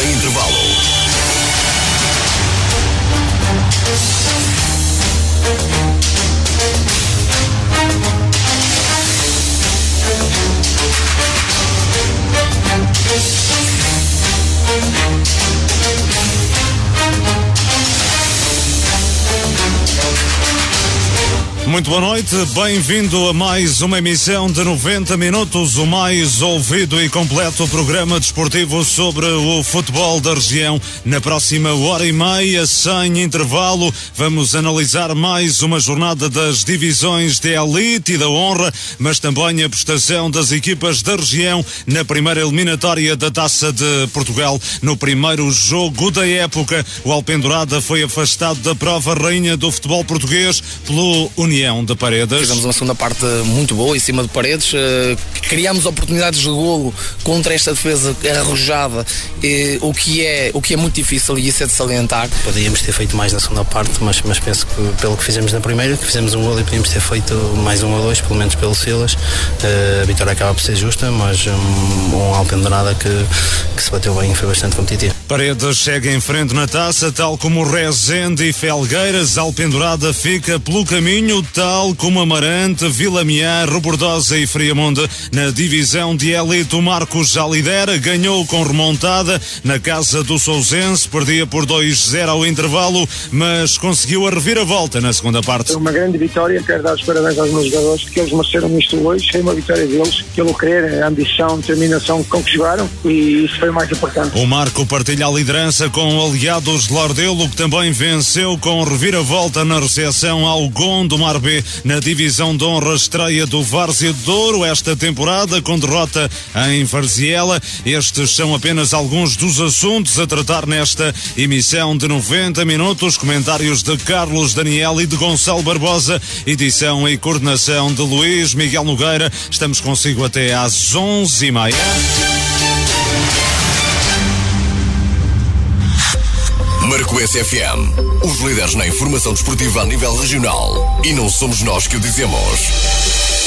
sem intervalo. Boa noite, bem-vindo a mais uma emissão de 90 minutos, o mais ouvido e completo programa desportivo sobre o futebol da região. Na próxima hora e meia, sem intervalo, vamos analisar mais uma jornada das divisões de elite e da honra, mas também a prestação das equipas da região na primeira eliminatória da Taça de Portugal. No primeiro jogo da época, o Alpendurada foi afastado da prova rainha do futebol português pelo União de Paredes. Fizemos uma segunda parte muito boa em cima de Paredes. Uh, criamos oportunidades de golo contra esta defesa arrojada, uh, o, que é, o que é muito difícil e isso é de salientar. Podíamos ter feito mais na segunda parte, mas, mas penso que pelo que fizemos na primeira, que fizemos um golo e podíamos ter feito mais um ou dois, pelo menos pelo Silas. Uh, a vitória acaba por ser justa, mas um, um Alpendurada que, que se bateu bem e foi bastante competitivo. Paredes chega em frente na taça, tal como Rezende e Felgueiras. Alpendurada fica pelo caminho, tal como Amarante, Vila Miar, Robordosa e Friamonte. Na divisão de elite, o Marcos já lidera, ganhou com remontada na casa do Sousense, perdia por 2-0 ao intervalo, mas conseguiu a reviravolta na segunda parte. Uma grande vitória, quero dar os parabéns aos meus jogadores, que eles mereceram isto hoje, foi uma vitória deles, pelo querer, a ambição, a determinação com que jogaram e isso foi o mais importante. O Marco partilha a liderança com aliados de Lordelo, que também venceu com reviravolta na recepção ao Gondomar B na divisão de honra estreia do Várzea de Douro esta temporada com derrota em Varziela. Estes são apenas alguns dos assuntos a tratar nesta emissão de 90 minutos. Comentários de Carlos Daniel e de Gonçalo Barbosa, edição e coordenação de Luís Miguel Nogueira. Estamos consigo até às 11h30. Marco SFM, os líderes na informação desportiva a nível regional. E não somos nós que o dizemos.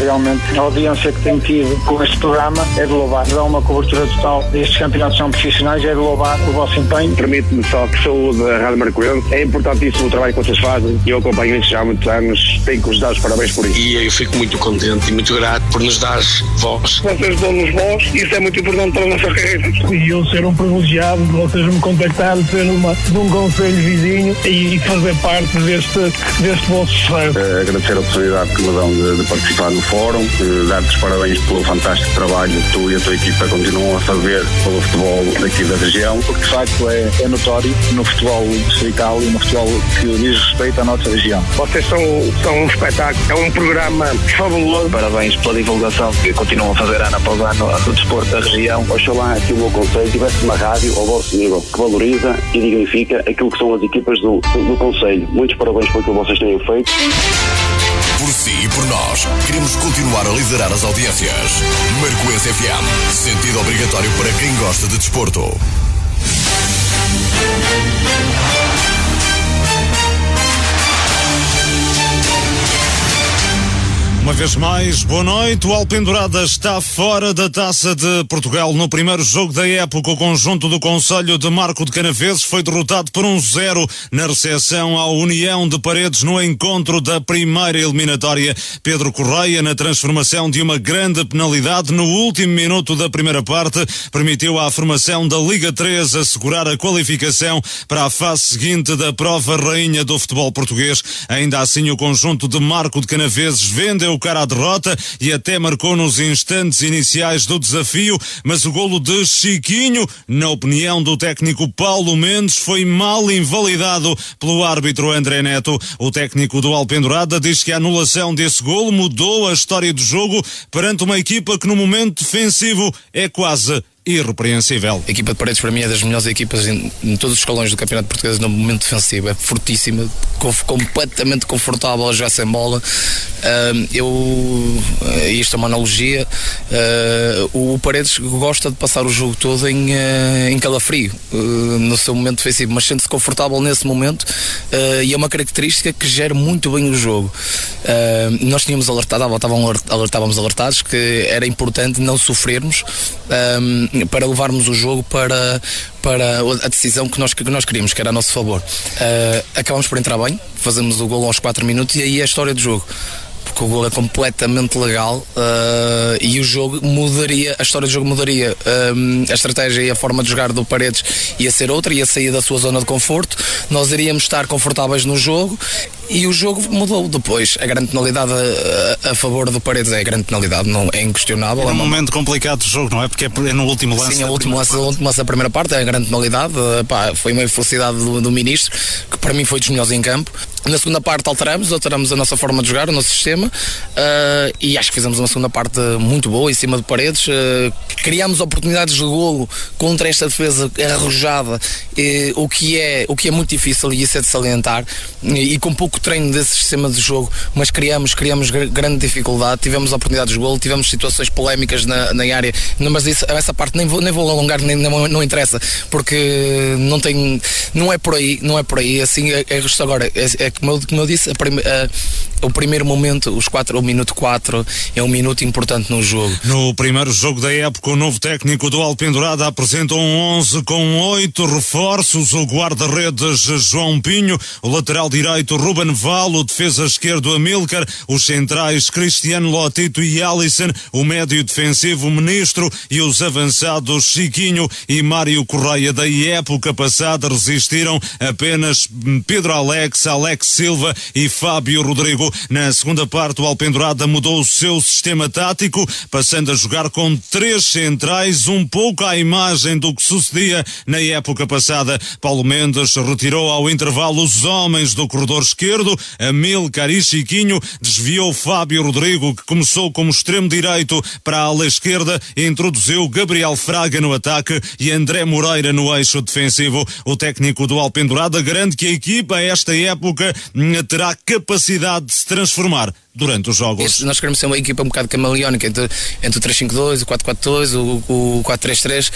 Realmente a audiência que tem tido com este programa é de louvar. Dá uma cobertura total destes campeonatos são profissionais, é de louvar o vosso empenho. Permite-me só que saúde a Rádio Marcoense. É importantíssimo o trabalho que vocês fazem e eu acompanho isso já há muitos anos. Tenho que vos dar os parabéns por isso. E eu fico muito contente e muito grato por nos dar voz. Vocês dão-nos voz e isso é muito importante para a nossa carreira. E eu ser um privilegiado de vocês me contactarem, ser uma, de um conselho vizinho e fazer parte deste, deste vosso sucesso. É, agradecer a possibilidade que me dão de, de participar no fórum, dar-te os parabéns pelo fantástico trabalho que tu e a tua equipa continuam a fazer pelo futebol daqui da região. Porque de facto é, é notório no futebol distrital e no futebol que diz respeito à nossa região. Vocês são, são um espetáculo, é um programa fabuloso. Parabéns pela divulgação que continuam a fazer ano após ano do desporto da região. Oxalá que o meu conselho tivesse uma rádio ao vosso nível, que valoriza e dignifica aquilo que são as equipas do, do, do conselho. Muitos parabéns pelo que vocês têm feito. Por si e por nós, queremos continuar a liderar as audiências. Marco SFM, sentido obrigatório para quem gosta de desporto. Uma vez mais, boa noite. O Alpendurada está fora da Taça de Portugal. No primeiro jogo da época, o conjunto do Conselho de Marco de Canaveses foi derrotado por um zero na recepção à União de Paredes no encontro da primeira eliminatória. Pedro Correia, na transformação de uma grande penalidade no último minuto da primeira parte, permitiu à formação da Liga 3 assegurar a qualificação para a fase seguinte da prova rainha do futebol português. Ainda assim, o conjunto de Marco de Canaveses vendeu o cara à derrota e até marcou nos instantes iniciais do desafio, mas o golo de Chiquinho, na opinião do técnico Paulo Mendes, foi mal invalidado pelo árbitro André Neto. O técnico do Alpendurada diz que a anulação desse golo mudou a história do jogo perante uma equipa que no momento defensivo é quase irrepreensível. A equipa de Paredes para mim é das melhores equipas em, em todos os escalões do Campeonato Português no momento defensivo. É fortíssima, completamente confortável a jogar sem bola. Uh, eu, isto é uma analogia, uh, o Paredes gosta de passar o jogo todo em, uh, em calafrio, no seu momento defensivo, mas sente-se confortável nesse momento e é uma característica que gera muito bem o jogo. nós tínhamos alertado, alertávamos alertados que era importante não sofrermos para levarmos o jogo para, para a decisão que nós, que nós queríamos, que era a nosso favor. Uh, acabamos por entrar bem, fazemos o gol aos 4 minutos e aí é a história do jogo porque o gol é completamente legal uh, e o jogo mudaria, a história do jogo mudaria. Um, a estratégia e a forma de jogar do Paredes ia ser outra, ia sair da sua zona de conforto. Nós iríamos estar confortáveis no jogo e o jogo mudou depois. A grande penalidade a, a, favor do Paredes é a grande penalidade, não é inquestionável. É um momento complicado do jogo, não é? Porque é no último lance. Sim, é o último lance, último lance da primeira parte é a grande penalidade. Foi uma felicidade do, do ministro, que para mim foi dos melhores em campo. Na segunda parte alteramos, alteramos a nossa forma de jogar, o nosso sistema uh, e acho que fizemos uma segunda parte muito boa em cima de paredes. Uh, criámos oportunidades de golo contra esta defesa arrojada, uh, o, que é, o que é muito difícil e isso é de salientar. E, e com pouco treino desse sistema de jogo, mas criamos, criamos grande dificuldade. Tivemos oportunidades de golo, tivemos situações polémicas na, na área, mas isso, essa parte nem vou, nem vou alongar, nem, não, não interessa, porque não tem, não é por aí, não é por aí. Assim, é, é agora, é, é como eu, como eu disse, o primeiro momento, os quatro, o minuto 4 é um minuto importante no jogo. No primeiro jogo da época, o novo técnico do Alpendurada apresenta um 11 com oito reforços, o guarda-redes João Pinho, o lateral direito Ruben Val, o defesa esquerdo Amilcar, os centrais Cristiano Lotito e Alisson, o médio defensivo Ministro e os avançados Chiquinho e Mário Correia da época passada resistiram apenas Pedro Alex, Alex Silva e Fábio Rodrigo. Na segunda parte, o Alpendurada mudou o seu sistema tático, passando a jogar com três centrais, um pouco à imagem do que sucedia na época passada. Paulo Mendes retirou ao intervalo os homens do corredor esquerdo, Amilcar e Chiquinho, desviou Fábio Rodrigo, que começou como extremo direito para a ala esquerda, introduziu Gabriel Fraga no ataque e André Moreira no eixo defensivo. O técnico do Alpendurada garante que a equipa, a esta época, terá capacidade de se transformar durante os jogos. Nós queremos ser uma equipa um bocado camaleónica entre, entre o 3-5-2, o 4-4-2, o, o 4-3-3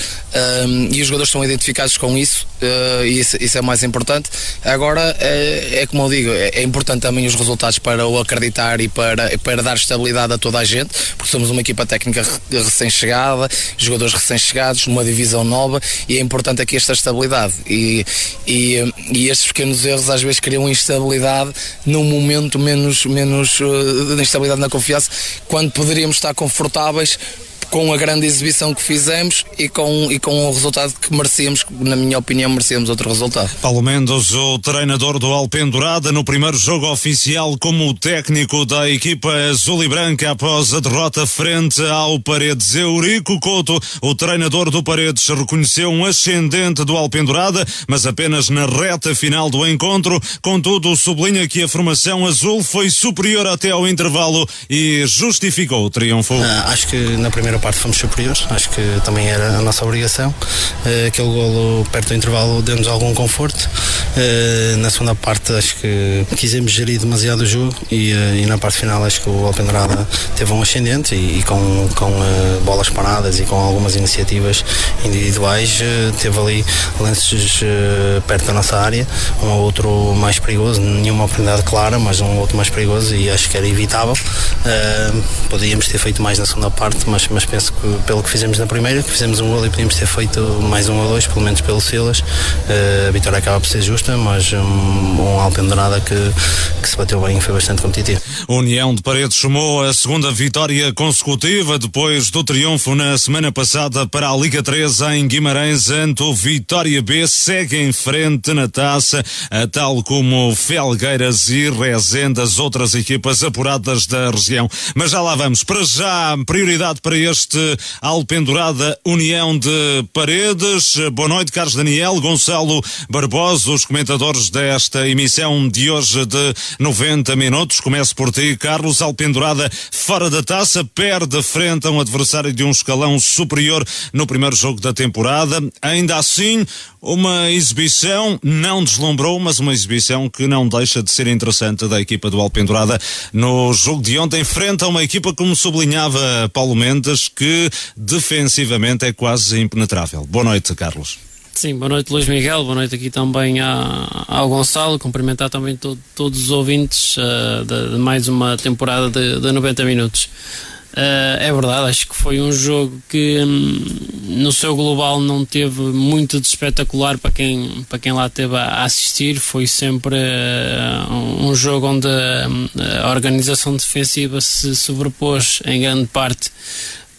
um, e os jogadores são identificados com isso uh, e isso, isso, é mais importante. Agora, é, é como eu digo, é, é, importante também os resultados para o acreditar e para, para dar estabilidade a toda a gente, porque somos uma equipa técnica recém-chegada, jogadores recém-chegados, numa divisão nova e é importante aqui esta estabilidade. E, e, e estes pequenos erros às vezes criam instabilidade num momento menos, menos uh, de instabilidade na confiança, quando poderíamos estar confortáveis com a grande exibição que fizemos e com, e com o resultado que merecíamos, na minha opinião, merecíamos outro resultado. Paulo Mendes, o treinador do Alpendurada, no primeiro jogo oficial como técnico da equipa azul e branca após a derrota frente ao Paredes. Eurico Couto, o treinador do Paredes, reconheceu um ascendente do Alpendurada, mas apenas na reta final do encontro. Contudo, sublinha que a formação azul foi superior até ao intervalo e justificou o triunfo. Ah, acho que na primeira primeira parte fomos superiores, acho que também era a nossa obrigação. Uh, aquele golo perto do intervalo deu-nos algum conforto. Uh, na segunda parte acho que quisemos gerir demasiado o jogo e, uh, e na parte final acho que o Alpendrada teve um ascendente e, e com, com bolas paradas e com algumas iniciativas individuais teve ali lances perto da nossa área, um ou outro mais perigoso, nenhuma oportunidade clara, mas um outro mais perigoso e acho que era evitável. podíamos ter feito mais na segunda parte, mas, mas penso que pelo que fizemos na primeira, que fizemos um gol e podíamos ter feito mais um ou dois, pelo menos pelo Silas. Uh, a vitória acaba por ser justa, mas um, um Alpendurada que, que se bateu bem e foi bastante competitivo. União de Paredes somou a segunda vitória consecutiva depois do triunfo na semana passada para a Liga 3 em Guimarães ante o Vitória B segue em frente na taça, tal como Felgueiras e Rezende, as outras equipas apuradas da região. Mas já lá vamos. Para já, prioridade para este este Alpendurada União de Paredes. Boa noite, Carlos Daniel, Gonçalo Barbosa, os comentadores desta emissão de hoje de 90 minutos. Começo por ti, Carlos Alpendurada, fora da taça, perde frente a um adversário de um escalão superior no primeiro jogo da temporada. Ainda assim, uma exibição não deslumbrou, mas uma exibição que não deixa de ser interessante da equipa do Alpendurada no jogo de ontem, frente a uma equipa, como sublinhava Paulo Mendes, que defensivamente é quase impenetrável. Boa noite, Carlos. Sim, boa noite Luís Miguel, boa noite aqui também ao Gonçalo, cumprimentar também todo, todos os ouvintes uh, de, de, mais uma temporada de, de 90 minutos. Uh, é verdade, acho que foi um jogo que um, no seu global não teve muito de espetacular para quem, para quem lá teve a assistir. Foi sempre uh, um jogo onde hum, a organização defensiva se sobrepôs em grande parte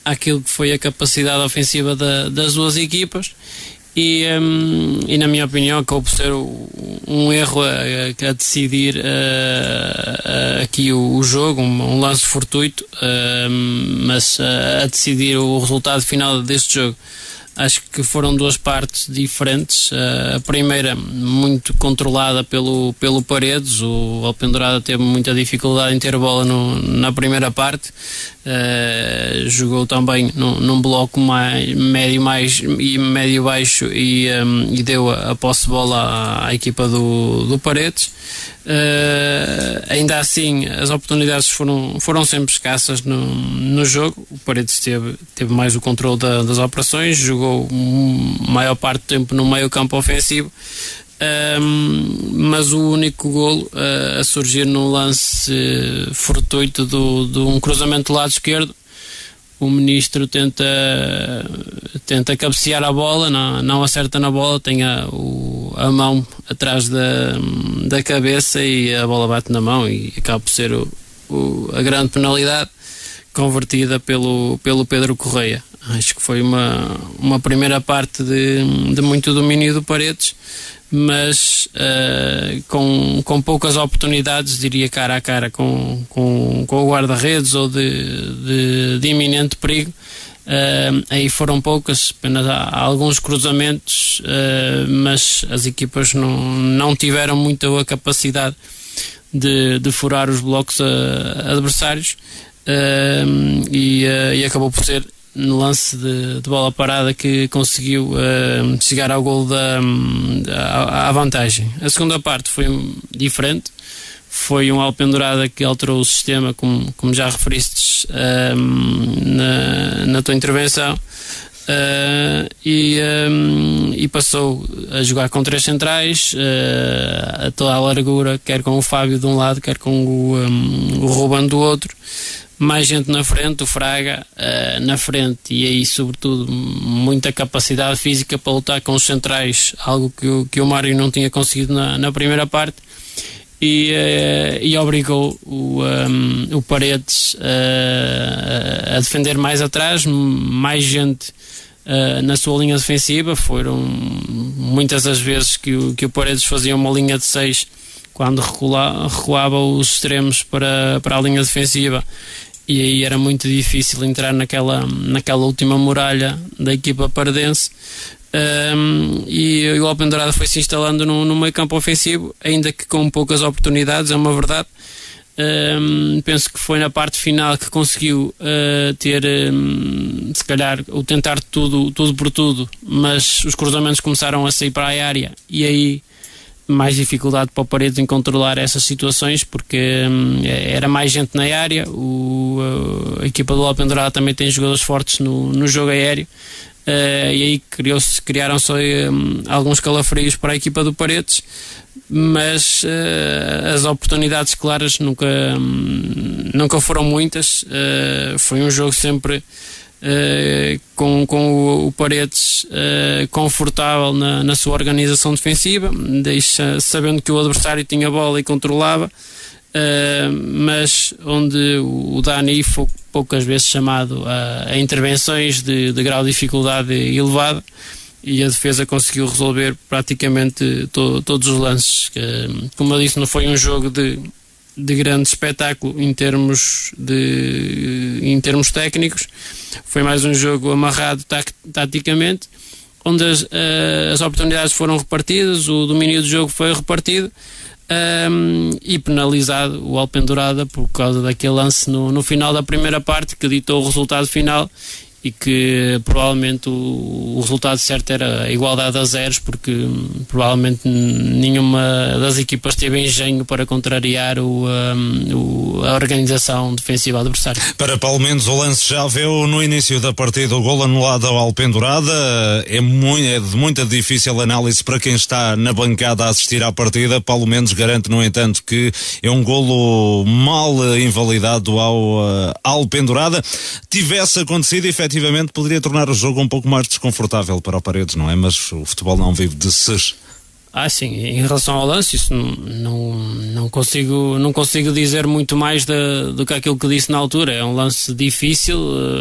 àquilo que foi a capacidade ofensiva da, das duas equipas e, um, e na minha opinião acabou por ser um erro a, a decidir uh, aqui o, o, jogo, um, um lance fortuito, uh, mas a decidir o resultado final deste jogo. Acho que foram duas partes diferentes. A primeira, muito controlada pelo, pelo Paredes. O Alpendurada teve muita dificuldade em ter bola no, na primeira parte. Uh, jogou também num, num, bloco mais, médio mais e médio baixo e, um, e deu a, a posse de bola à, à equipa do, do Paredes. Uh, ainda assim, as oportunidades foram, foram sempre escassas no, no jogo. O Paredes teve, teve mais o controle da, das operações, jogou maior parte do tempo no meio campo ofensivo. Um, mas o único golo uh, a surgir num lance fortuito de um cruzamento do lado esquerdo o ministro tenta tenta cabecear a bola, não, não acerta na bola, tem a, o, a mão atrás da, da cabeça e a bola bate na mão e acaba por ser o, o, a grande penalidade convertida pelo, pelo Pedro Correia. Acho que foi uma, uma primeira parte de, de muito domínio do Paredes mas uh, com, com poucas oportunidades, diria cara a cara com, com, com o guarda-redes ou de, de, de, iminente perigo. Uh, aí foram poucas, apenas há, há alguns cruzamentos, uh, mas as equipas não, não tiveram muita a capacidade de, de furar os blocos adversários e, e acabou por ser no lance de, de, bola parada que conseguiu uh, chegar ao gol da, à, vantagem. A segunda parte foi diferente, foi um alpendurada que alterou o sistema, como, como já referiste uh, na, na tua intervenção. Uh, e, um, e, passou a jogar com três centrais a toda a largura, quer com o Fábio de um lado, quer com o, um, o do outro mais gente na frente, o Fraga uh, na frente e aí sobretudo muita capacidade física para lutar com os centrais, algo que o, que o Mário não tinha conseguido na, na primeira parte e, uh, e obrigou o, um, o Paredes uh, a defender mais atrás, mais gente na sua linha defensiva, foram muitas as vezes que o, que o Paredes fazia uma linha de 6 quando recula, recuava os extremos para, para a linha defensiva e aí era muito difícil entrar naquela, naquela última muralha da equipa pardense. Um, e o Open Dourado foi se instalando no, no meio campo ofensivo, ainda que com poucas oportunidades, é uma verdade. Um, penso que foi na parte final que conseguiu uh, ter, um, se calhar, o tentar tudo, tudo por tudo, mas os cruzamentos começaram a sair para a área e aí mais dificuldade para o Paredes em controlar essas situações porque hum, era mais gente na área. O, a, equipa do Alpendurada também tem jogadores fortes no, no jogo aéreo. Uh, e aí criaram-se um, alguns calafrios para a equipa do Paredes mas uh, as oportunidades claras nunca, um, nunca foram muitas. Uh, foi um jogo sempre Uh, com, com o, o Paredes uh, confortável na, na, sua organização defensiva, deixa, sabendo que o adversário tinha bola e controlava, uh, mas onde o Dani foi poucas vezes chamado a, a intervenções de, de, grau de dificuldade elevado e a defesa conseguiu resolver praticamente to, todos os lances. como eu disse, não foi um jogo de de grande espetáculo em termos, de, em termos técnicos. Foi mais um jogo amarrado taticamente onde as, uh, as oportunidades foram repartidas, o domínio do jogo foi repartido um, e penalizado o Alpendurada por causa daquele lance no, no final da primeira parte que ditou o resultado final e que provavelmente o, o, resultado certo era a igualdade a zeros, porque hum, provavelmente nenhuma das equipas teve engenho para contrariar o, um, o, a organização defensiva adversária. Para Paulo Mendes, o lance já viu no início da partida o gol anulado ao Alpendurada. É, muito, é de muita difícil análise para quem está na bancada a assistir à partida. Paulo Mendes garante, no entanto, que é um golo mal invalidado ao uh, Alpendurada. Tivesse acontecido, efetivamente efetivamente poderia tornar o jogo um pouco mais desconfortável para o Paredes, não é? Mas o futebol não vive de ses. Ah, sim, em relação ao lance, isso não, não, não, consigo, não consigo dizer muito mais do que aquilo que disse na altura. É um lance difícil,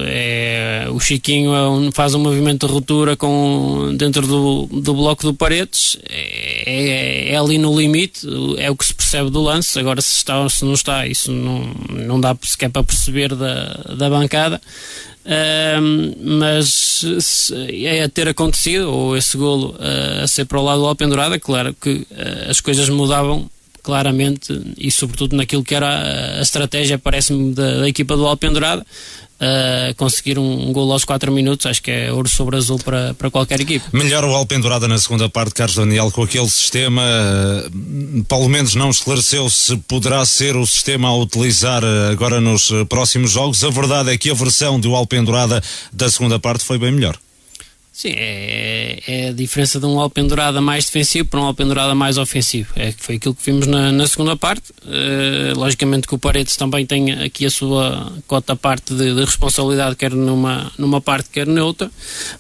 é, o Chiquinho é um, faz um movimento de ruptura com, dentro do, do bloco do Paredes, é, é, é, ali no limite, é o que se percebe do lance. Agora, se está ou se não está, isso não, não dá sequer para perceber da, da bancada mas é a ter acontecido, ou esse golo uh, a ser para o lado do Alpendurada, claro que uh, as coisas mudavam claramente e sobretudo naquilo que era a, estratégia, parece-me, da, da, equipa do Alpendurada, uh, conseguir um, um gol aos 4 minutos, acho que é ouro sobre azul para, para qualquer equipe. Melhor o Alpendurada na segunda parte, Carlos Daniel, com aquele sistema, uh, Paulo Mendes não esclareceu se poderá ser o sistema a utilizar uh, agora nos próximos jogos. A verdade é que a versão do Alpendurada da segunda parte foi bem melhor. Sim, é, é, a diferença de um alpendurada mais defensivo para um alpendurada mais ofensivo. É foi aquilo que vimos na, na segunda parte. Uh, logicamente que o Paredes também tem aqui a sua cota parte de, de, responsabilidade, quer numa, numa parte, quer noutra,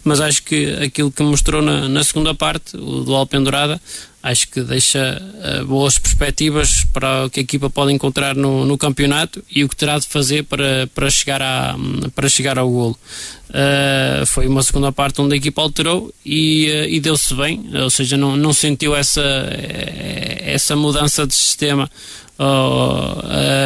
mas acho que aquilo que mostrou na, na segunda parte, o do alpendurada, acho que deixa uh, boas perspectivas para o que a equipa pode encontrar no, no, campeonato e o que terá de fazer para, para, chegar, a, para chegar ao golo. Uh, foi uma segunda parte onde a equipa alterou e, uh, e deu-se bem, ou seja, não, não sentiu essa, essa mudança de sistema ou,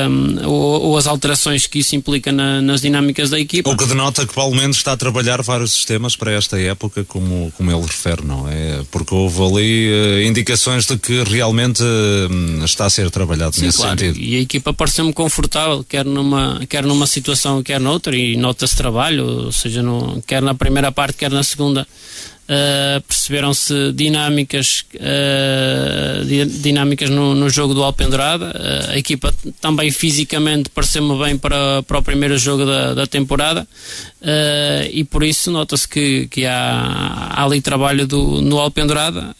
um, ou, ou, as alterações que isso implica na, nas dinâmicas da equipa. O que denota que Paulo Mendes está a trabalhar vários sistemas para esta época, como, como ele refere, não é? Porque houve ali uh, indicações de que realmente uh, está a ser trabalhado Sim, nesse claro. sentido. E a equipa pareceu-me confortável, quer numa, quer numa situação, quer noutra, e nota-se trabalho, ou seja, no, quer na primeira parte, quer na segunda. Uh, perceberam-se dinâmicas, uh, dinâmicas no, no, jogo do Alpendurada. Uh, a equipa também fisicamente pareceu-me bem para, para o primeiro jogo da, da temporada e por isso nota-se que, que há, há, ali trabalho do, no Alpendurada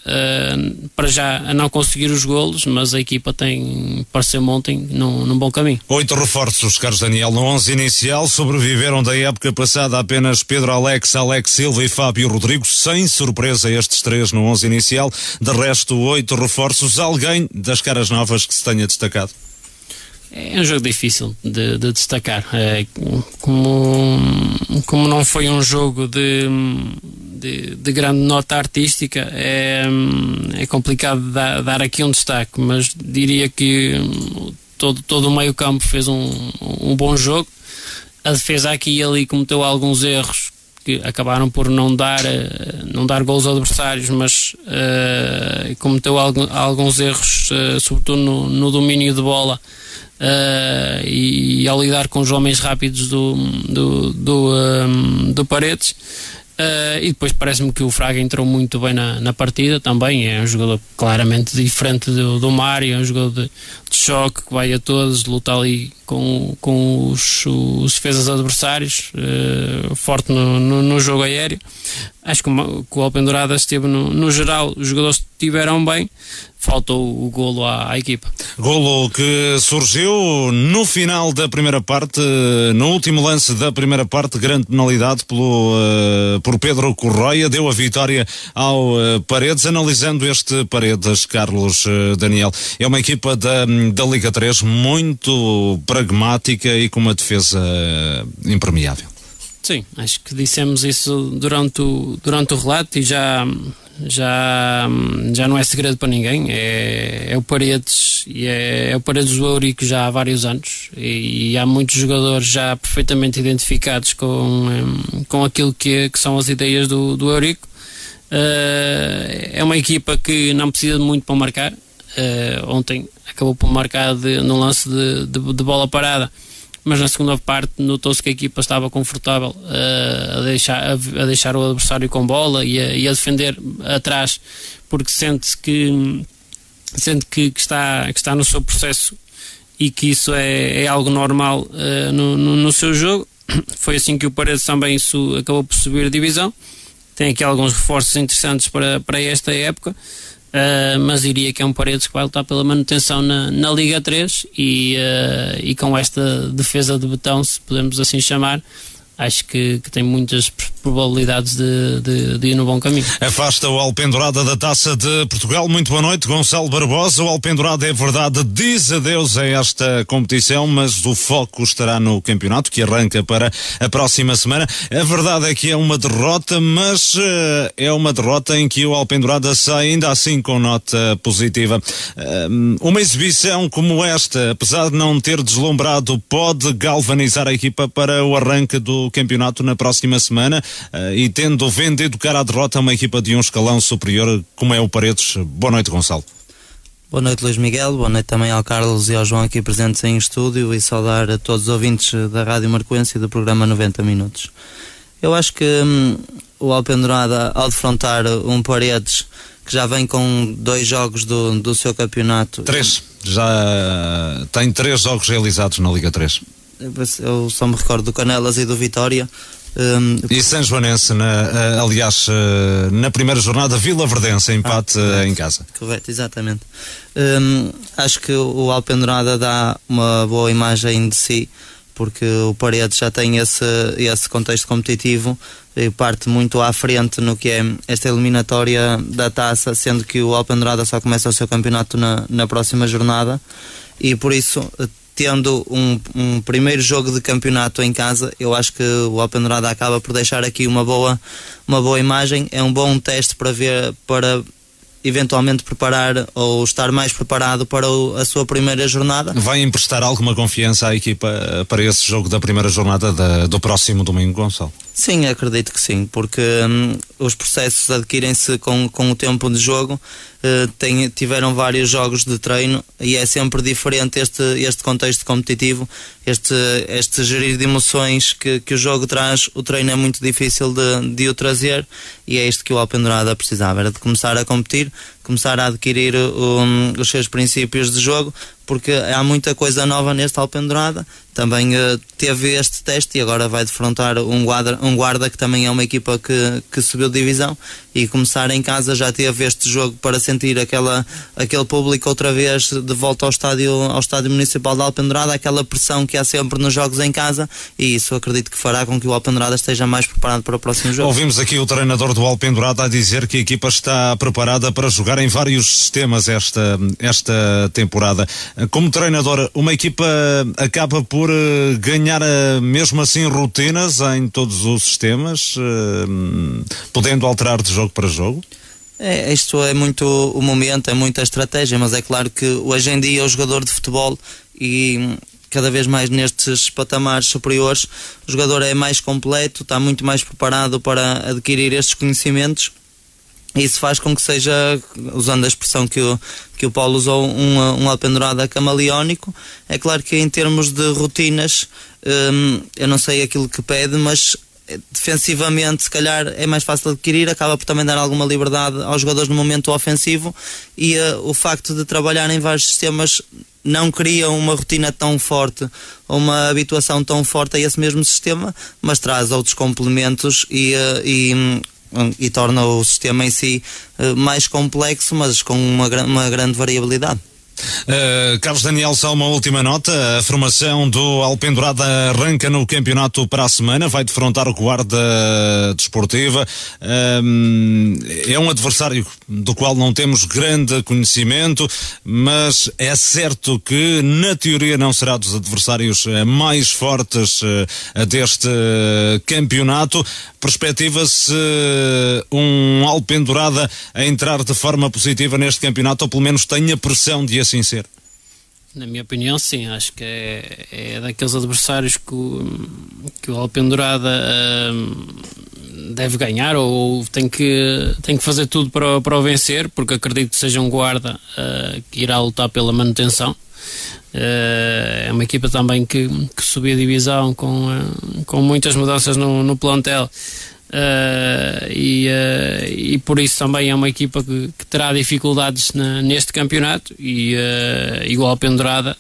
para já a não conseguir os golos, mas a equipa tem, pareceu ontem, num, num bom caminho. Oito reforços, Carlos Daniel, no 11 inicial, sobreviveram da época passada apenas Pedro Alex, Alex Silva e Fábio Rodrigues, sem surpresa estes três no 11 inicial. De resto, oito reforços. Alguém das caras novas que se tenha destacado? É um jogo difícil de, de destacar. É, como, como não foi um jogo de, de, de grande nota artística, é, é complicado dar, dar, aqui um destaque, mas diria que todo, todo o meio-campo fez um, um bom jogo. A defesa aqui e ali cometeu alguns erros que acabaram por não dar, uh, não dar gols adversários, mas uh, cometeu alguns erros, uh, sobretudo no, no, domínio de bola e, e, ao lidar com os homens rápidos do, do, do, um, do Paredes. Uh, e depois parece-me que o Fraga entrou muito bem na, na, partida também. É um jogador claramente diferente do, do Mário, é um jogador de, de choque que vai a todos, luta ali com, com os, os defesas adversários, uh, forte no, no, no, jogo aéreo. Acho que, que o Alpendurada esteve no, no geral, os jogadores estiveram bem, faltou o golo à, à, equipa. Golo que surgiu no final da primeira parte, no último lance da primeira parte, grande penalidade pelo, uh, por Pedro Corroia, deu a vitória ao uh, Paredes. Analisando este Paredes, Carlos uh, Daniel, é uma equipa da, da Liga 3 muito pragmática e com uma defesa impermeável. Sim, acho que dissemos isso durante o, durante o relato e já, já, já não é segredo para ninguém. É, é o Paredes e é, é, o Paredes do Eurico já há vários anos e, e, há muitos jogadores já perfeitamente identificados com, com aquilo que, que são as ideias do, do Eurico. é uma equipa que não precisa de muito para marcar. ontem acabou por marcar de, no lance de, de, de bola parada mas na segunda parte notou-se que a equipa estava confortável uh, a, deixar, a, a, deixar o adversário com bola e a, e a defender atrás, porque sente que sente que, que, está, que está no seu processo e que isso é, é algo normal uh, no, no, no, seu jogo. Foi assim que o Paredes também acabou por subir a divisão. Tem aqui alguns reforços interessantes para, para esta época. Uh, mas diria que é um Paredes que vai lutar pela manutenção na, na Liga 3 e, uh, e com esta defesa de betão, se podemos assim chamar, acho que, que, tem muitas probabilidades de, de, de, ir no bom caminho. Afasta o Alpendurada da Taça de Portugal. Muito boa noite, Gonçalo Barbosa. O Alpendurada é verdade, diz adeus a esta competição, mas o foco estará no campeonato que arranca para a próxima semana. A verdade é que é uma derrota, mas uh, é uma derrota em que o Alpendurada sai ainda assim com nota positiva. Uh, uma exibição como esta, apesar de não ter deslumbrado, pode galvanizar a equipa para o arranque do campeonato na próxima semana e tendo vendo educar a derrota uma equipa de um escalão superior como é o Paredes. Boa noite, Gonçalo. Boa noite, Luís Miguel. Boa noite também ao Carlos e ao João aqui presentes em estúdio e saudar a todos os ouvintes da Rádio Marcoense e do programa 90 Minutos. Eu acho que hum, o Alpendurada, ao defrontar um Paredes que já vem com dois jogos do, do seu campeonato. Três. Já tem três jogos realizados na Liga 3 eu só me recordo do Canelas e do Vitória. Um, e São Joanense, na, eh, aliás, eh, na primeira jornada, Vila Verdense, empate ah, em casa. Correto, exatamente. Um, acho que o Alpendurada dá uma boa imagem de si, porque o Paredes já tem esse, esse contexto competitivo e parte muito à frente no que é esta eliminatória da taça, sendo que o Alpendurada só começa o seu campeonato na, na próxima jornada e por isso tendo um, um, primeiro jogo de campeonato em casa, eu acho que o Alpendurada acaba por deixar aqui uma boa, uma boa imagem. É um bom teste para ver, para eventualmente preparar ou estar mais preparado para o, a sua primeira jornada. Vai emprestar alguma confiança à equipa para esse jogo da primeira jornada da, do próximo domingo, Gonçalo? Sim, acredito que sim, porque hum, os processos adquirem-se com, com o tempo de jogo eh, tem, tiveram vários jogos de treino e é sempre diferente este, este contexto competitivo, este, este gerir de emoções que, que o jogo traz. O treino é muito difícil de, de o trazer e é isto que o Alpendurada precisava: era de começar a competir, começar a adquirir um, os seus princípios de jogo, porque há muita coisa nova neste Alpendurada. Também uh, teve este teste e agora vai defrontar um guarda, um guarda que também é uma equipa que, que subiu de divisão e começar em casa já teve este jogo para sentir aquela, aquele público outra vez de volta ao estádio, ao estádio municipal de Alpendurada, aquela pressão que há sempre nos jogos em casa e isso acredito que fará com que o Alpendurada esteja mais preparado para o próximo jogo. Ouvimos aqui o treinador do Alpendurada a dizer que a equipa está preparada para jogar em vários sistemas esta, esta temporada. Como treinador, uma equipa acaba por eh, ganhar eh, mesmo assim rotinas em todos os sistemas, eh, podendo alterar de jogo para jogo? É, isto é muito o momento, é muita estratégia, mas é claro que hoje em dia o jogador de futebol e cada vez mais nestes patamares superiores, o jogador é mais completo, está muito mais preparado para adquirir estes conhecimentos isso faz com que seja, usando a expressão que o, que o Paulo usou, um, um alpendurada camaleónico. É claro que em termos de rotinas, hum, eu não sei aquilo que pede, mas defensivamente se calhar é mais fácil adquirir, acaba por também dar alguma liberdade aos jogadores no momento ofensivo e uh, o facto de trabalhar em vários sistemas não cria uma rotina tão forte ou uma habituação tão forte a esse mesmo sistema, mas traz outros complementos e, uh, e hum, e torna o sistema em si eh, mais complexo, mas com uma, uma grande variabilidade. Uh, Carlos Daniel, só uma última nota. A formação do Alpendurada arranca no campeonato para a semana, vai defrontar o Guarda Desportiva. Uh, é um adversário do qual não temos grande conhecimento, mas é certo que, na teoria, não será dos adversários eh, mais fortes deste campeonato. Perspectiva-se um Alpendurada a entrar de forma positiva neste campeonato, ou pelo menos tenha pressão de assim ser? Na minha opinião, sim. Acho que é, é daqueles adversários que o, que o Alpendurada hum, deve ganhar ou tem que, tem que fazer tudo para, para o vencer, porque acredito que seja um guarda uh, que irá lutar pela manutenção. Uh, é uma equipa também que, que subiu a divisão com, uh, com muitas mudanças no, no plantel. Uh, e, uh, e por isso também é uma equipa que, que terá dificuldades na, neste campeonato e uh, igual pendurada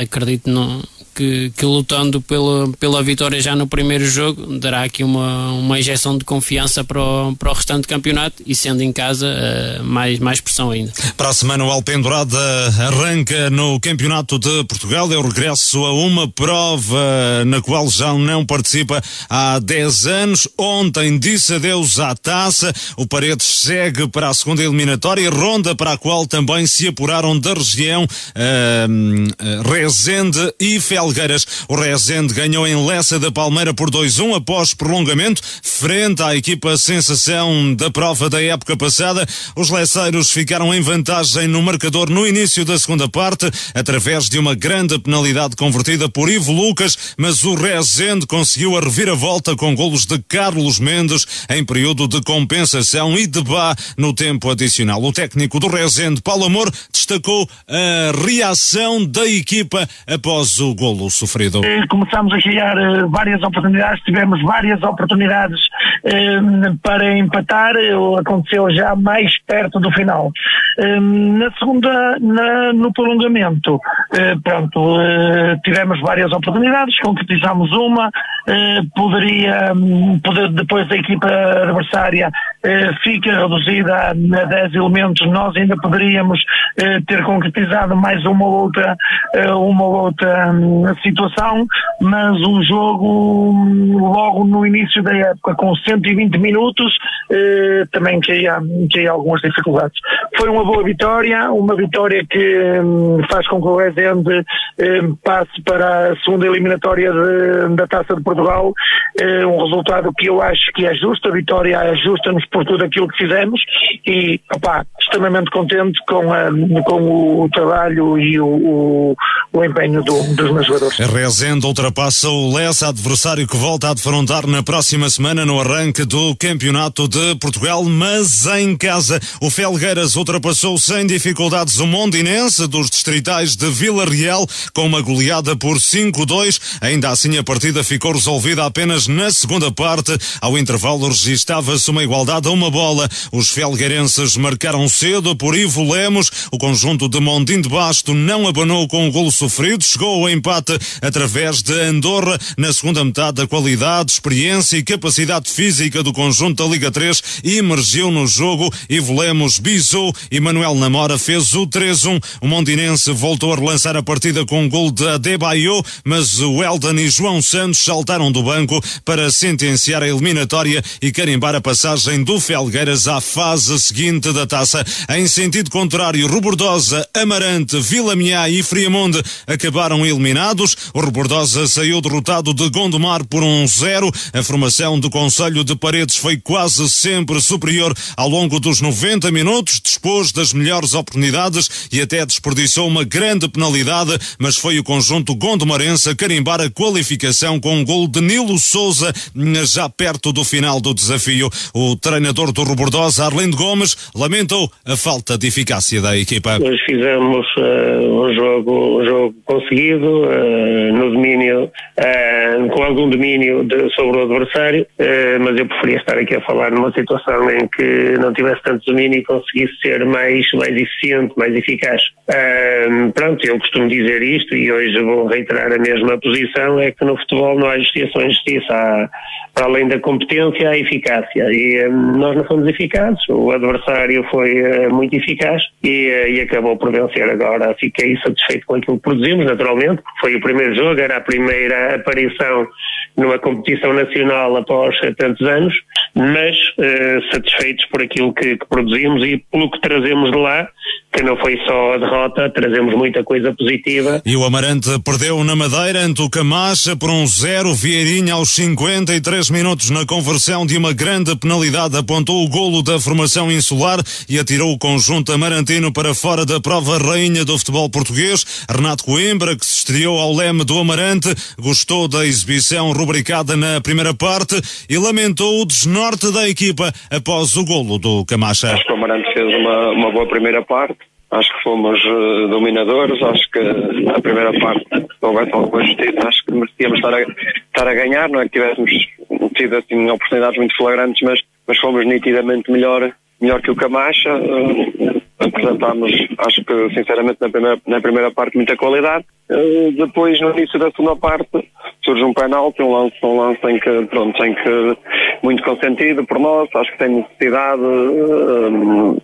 acredito no, que, que, lutando pela, pela vitória já no primeiro jogo dará aqui uma, uma injeção de confiança para o, para o restante campeonato e sendo em casa uh, mais, mais pressão ainda. Para a semana o Alpendurada arranca no Campeonato de Portugal, é o regresso a uma prova na qual já não participa há 10 anos. Ontem disse adeus à taça, o Paredes segue para a segunda eliminatória, ronda para a qual também se apuraram da região uh, Rezende e Fel Felgueiras. O Rezende ganhou em Lessa da Palmeira por 2-1 após prolongamento, frente à equipa sensação da prova da época passada. Os leceiros ficaram em vantagem no marcador no início da segunda parte, através de uma grande penalidade convertida por Ivo Lucas, mas o Rezende conseguiu a reviravolta com golos de Carlos Mendes em período de compensação e de Bá no tempo adicional. O técnico do Rezende, Paulo Amor, destacou a reação da equipa após o golo golo sofrido? Eh, começámos a criar eh, várias oportunidades, tivemos várias oportunidades eh, para empatar, aconteceu já mais perto do final. Na segunda, na, no prolongamento, pronto, tivemos várias oportunidades, concretizámos uma, poderia, poder, depois da equipa adversária fica reduzida a 10 elementos, nós ainda poderíamos ter concretizado mais uma ou outra, uma ou outra hum, situação, mas um jogo logo no início da época com 120 minutos eh, também tinha, tinha algumas dificuldades. Foi uma boa vitória, uma vitória que hum, faz com que o Rezende eh, passe para a segunda eliminatória de, da Taça de Portugal, eh, um resultado que eu acho que é justo, a vitória é justa-nos por tudo aquilo que fizemos e, opá, extremamente contente com, a, com o trabalho e o, o, o empenho do, dos meus jogadores. Rezende ultrapassa o Lessa, adversário que volta a defrontar na próxima semana no arranque do Campeonato de Portugal, mas em casa. O Felgueiras ultrapassou sem dificuldades o Mondinense dos distritais de Vila Real com uma goleada por 5-2. Ainda assim a partida ficou resolvida apenas na segunda parte. Ao intervalo registava-se uma igualdade a uma bola. Os felgueirenses marcaram cedo por Ivo Lemos. O conjunto de Mondim de Basto não abanou com o golo sofrido. Chegou ao empate através de Andorra. Na segunda metade, a qualidade, experiência e capacidade física do conjunto da Liga 3 emergiu no jogo. Ivo Lemos bisou e Manuel Namora fez o 3-1. O Mondinense voltou a relançar a partida com um gol de Adebayo, mas o Eldon e João Santos saltaram do banco para sentenciar a eliminatória e carimbar a passagem do Felgueiras à fase seguinte da taça. Em sentido contrário, Rubordosa, Amarante, Vila e Friamonde acabaram eliminados. O Rebordosa saiu derrotado de Gondomar por um zero. A formação do Conselho de Paredes foi quase sempre superior ao longo dos 90 minutos, dispôs das melhores oportunidades e até desperdiçou uma grande penalidade, mas foi o conjunto gondomarense a carimbar a qualificação com um gol de Nilo Souza já perto do final do desafio. O treinador do Rebordosa, Arlindo Gomes, lamentou a falta de eficácia da equipa. Nós fizemos uh, um jogo, um jogo conseguido, uh, no domínio, uh, com algum domínio de, sobre o adversário, uh, mas eu preferia estar aqui a falar numa situação em que não tivesse tanto domínio e conseguisse ser mais, mais eficiente, mais eficaz. pronto, eu costumo dizer isto e hoje vou reiterar a mesma posição, é que no futebol não há justiça ou injustiça, há, para além da competência, há eficácia. E nós não fomos eficazes, o adversário foi muito eficaz e, e acabou por vencer agora. Fiquei satisfeito com aquilo que produzimos, naturalmente, foi o primeiro jogo, era a primeira aparição numa competição nacional após tantos anos, mas uh, satisfeitos por aquilo que, que, produzimos e pelo que trazemos de lá, que não foi só a derrota, trazemos muita coisa positiva. E o Amarante perdeu na Madeira ante o Camacha por um zero, Vieirinha aos 53 minutos na conversão de uma grande penalidade apontou o golo da formação insular e atirou o conjunto amarantino para fora da prova rainha do futebol português. Renato Coimbra, que se estreou ao leme do Amarante, gostou da exibição rubricada na primeira parte e lamentou o desnome norte da equipa após o golo do Camacha. Acho que o Amarante fez uma, uma boa primeira parte. Acho que fomos uh, dominadores. Acho que a primeira parte houvesse alguma justiça. Acho que merecíamos estar a, estar a ganhar. Não é que tivéssemos tido assim, oportunidades muito flagrantes, mas, mas fomos nitidamente melhor, melhor que o Camacha. Uh, apresentámos, acho que sinceramente na primeira, na primeira parte muita qualidade. Uh, depois no início da segunda parte surge um penalti, um lance, um lance em que, pronto, em que muito consentido por nós, acho que tem necessidade. Uh,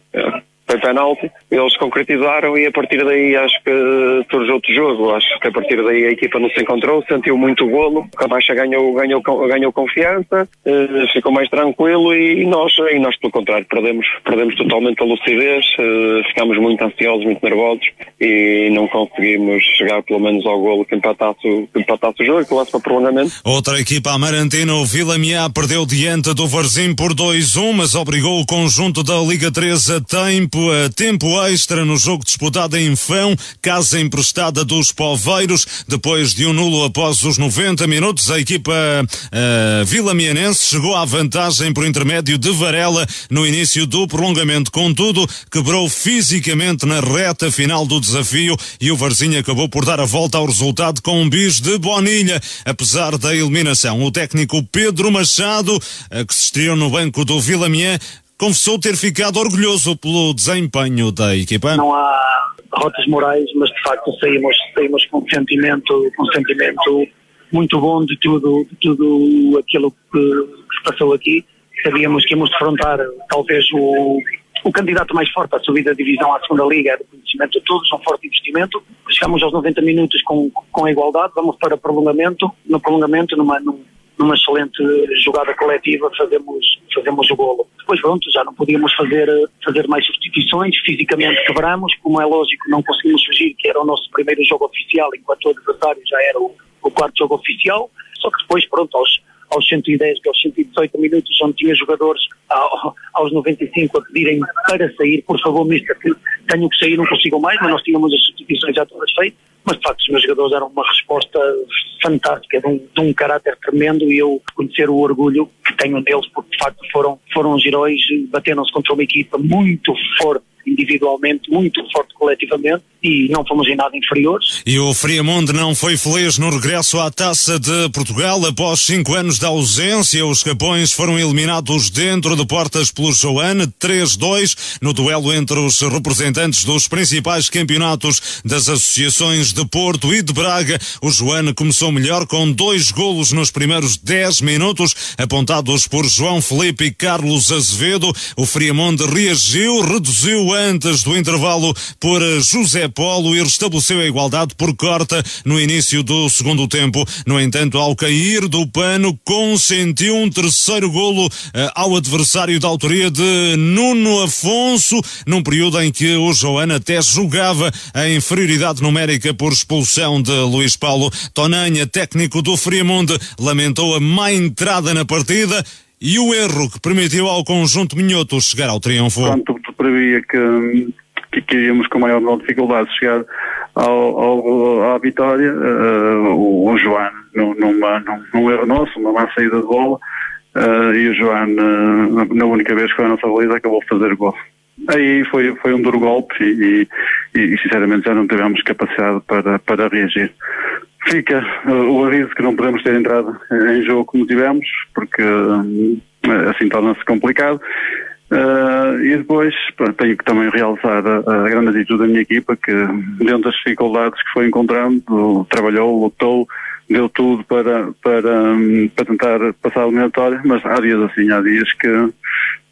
foi penalti, eles concretizaram e a partir daí acho que surge outro jogo. Acho que a partir daí a equipa não se encontrou, sentiu muito o golo, o Camacha ganhou, ganhou, ganhou confiança, eh, ficou mais tranquilo e nós, e nós pelo contrário, perdemos, perdemos totalmente a lucidez, eh, ficámos muito ansiosos, muito nervosos e não conseguimos chegar pelo menos ao golo que empatasse, que empatasse o jogo que levasse para prolongamento. Outra equipa amarantina, o Vila Miá, perdeu diante do Varzim por 2-1, mas obrigou o conjunto da Liga 3 a tempo tempo a tempo extra no jogo disputado em Fão, casa emprestada dos Poveiros. Depois de um nulo após os 90 minutos, a equipa uh, Vila Mianense chegou à vantagem por intermédio de Varela no início do prolongamento. Contudo, quebrou fisicamente na reta final do desafio e o Varzinho acabou por dar a volta ao resultado com um bis de Bonilha. Apesar da eliminação, o técnico Pedro Machado, uh, que se estreou no banco do Vila Mian, confessou ter ficado orgulhoso pelo desempenho da equipa. Não há rotas morais, mas de facto saímos, saímos com um sentimento, com um sentimento muito bom de tudo, de tudo aquilo que, que se passou aqui. Sabíamos que íamos defrontar talvez o, o candidato mais forte à subida da divisão à segunda liga, é do conhecimento de todos, um forte investimento. Chegamos aos 90 minutos com, com a igualdade, vamos para prolongamento, no prolongamento, numa, num, numa excelente jogada coletiva, fazemos, fazemos o golo. Depois, pronto, já não podíamos fazer, fazer mais substituições, fisicamente quebramos, como é lógico, não conseguimos fugir, que era o nosso primeiro jogo oficial, enquanto o adversário já era o, o quarto jogo oficial, só que depois, pronto, aos, aos 110, que aos 118 minutos, onde tinha jogadores ao, aos 95 a pedirem para sair, por favor, mister, tenho que sair, não consigo mais, mas nós tínhamos as substituições já todas feitas, mas de facto os meus jogadores eram uma resposta fantástica, de um, de um caráter tremendo e eu reconhecer o orgulho que tenho neles, porque de facto foram, foram os heróis, bateram-se contra uma equipa muito forte individualmente, muito forte coletivamente e não fomos em nada inferiores. E o Friamonte não foi feliz no regresso à Taça de Portugal após cinco anos de ausência. Os Capões foram eliminados dentro de portas pelo Joane 3-2 no duelo entre os representantes dos principais campeonatos das associações de Porto e de Braga. O Joane começou melhor com dois golos nos primeiros 10 minutos, apontados por João Felipe e Carlos Azevedo. O Friamonte reagiu, reduziu antes do intervalo por José Polo e restabeleceu a igualdade por corta no início do segundo tempo. No entanto, ao cair do pano, consentiu um terceiro golo uh, ao adversário da autoria de Nuno Afonso, num período em que o Joana até jogava a inferioridade numérica por expulsão de Luís Paulo. Tonanha, técnico do Friamonte, lamentou a má entrada na partida e o erro que permitiu ao conjunto minhoto chegar ao triunfo. Quanto previa que, que, que iríamos com maior dificuldade chegar ao, ao, à vitória, uh, o, o João, num, numa, num, num erro nosso, uma má saída de bola, uh, e o João, uh, na única vez que foi a nossa baliza, acabou de fazer gol. Aí foi, foi um duro golpe e, e, e, sinceramente já não tivemos capacidade para, para reagir. Fica uh, o aviso que não podemos ter entrado em jogo como tivemos, porque uh, assim torna-se complicado. Uh, e depois tenho que também realçar a, a, grande atitude da minha equipa, que dentro das dificuldades que foi encontrando, trabalhou, lutou, deu tudo para, para, um, para tentar passar a eliminatória, mas há dias assim, há dias que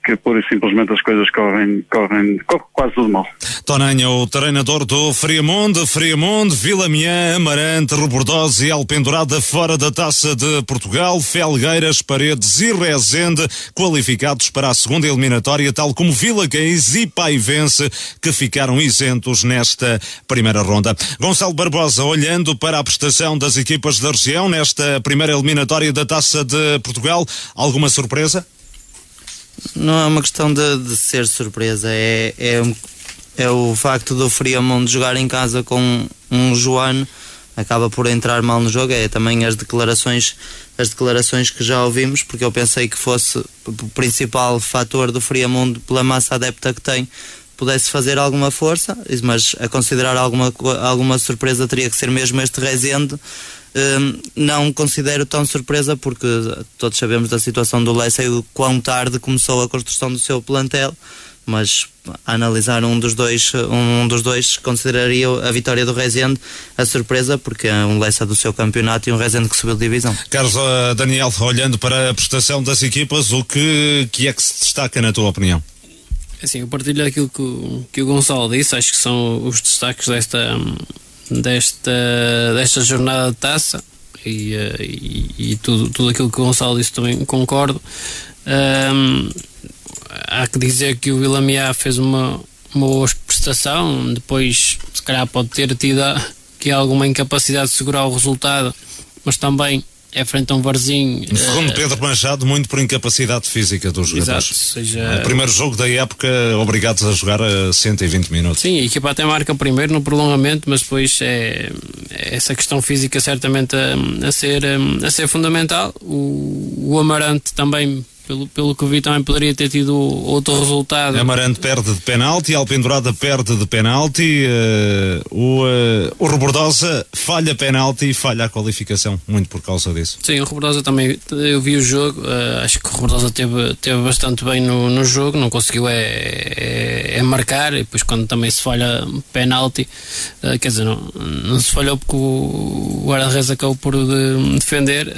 que pura e simplesmente as coisas correm, correm, correm quase tudo mal. Tonanha, o treinador do Friamonte, Friamonte, Vila Miã, Amarante, Rebordosa e Alpendurada fora da Taça de Portugal, Felgueiras, Paredes e Rezende qualificados para a segunda eliminatória, tal como Vila Gays e Paivense que ficaram isentos nesta primeira ronda. Gonçalo Barbosa, olhando para a prestação das equipas da região nesta primeira eliminatória da Taça de Portugal, alguma surpresa? Não é uma questão de, de ser surpresa, é, é, é o facto do Friamonte jogar em casa com um Joano acaba por entrar mal no jogo é também as declarações as declarações que já ouvimos porque eu pensei que fosse o principal fator do Friamundo pela massa adepta que tem pudesse fazer alguma força mas a considerar alguma, alguma surpresa teria que ser mesmo este Rezende um, não considero tão surpresa porque todos sabemos da situação do Leicester e o quão tarde começou a construção do seu plantel mas a analisar um dos dois, um dos dois consideraria a vitória do Rezende a surpresa, porque é um Leicester do seu campeonato e um Rezende que subiu de divisão. Carlos Daniel, olhando para a prestação das equipas, o que, que é que se destaca na tua opinião? Assim, eu partilho aquilo que, que o Gonçalo disse, acho que são os destaques desta, desta, desta jornada de taça e, uh, e, e tudo, tudo aquilo que o Gonçalo disse também concordo. Um, há que dizer que o Villamia fez uma, uma boa prestação, depois se calhar pode ter tido aqui alguma incapacidade de segurar o resultado, mas também é frente a um Varzinho. Segundo uh, Pedro Machado, muito por incapacidade física dos jogadores. Exato, seja... O primeiro jogo da época, obrigados a jogar a 120 minutos. Sim, a equipa até marca primeiro no prolongamento, mas depois é, é essa questão física certamente a, a, ser, a ser fundamental. O, o Amarante também pelo, pelo que vi também poderia ter tido outro resultado. Amarante perde de penalti, Alpendurada perde de penalti, uh, o, uh, o Rebordosa falha penalti e falha a qualificação, muito por causa disso. Sim, o Rebordosa também, eu vi o jogo, uh, acho que o Rebordosa teve, teve bastante bem no, no jogo, não conseguiu é, é, é marcar, e depois quando também se falha penalti, quer dizer, não, não se falhou porque o guarda-redes acabou por de, defender,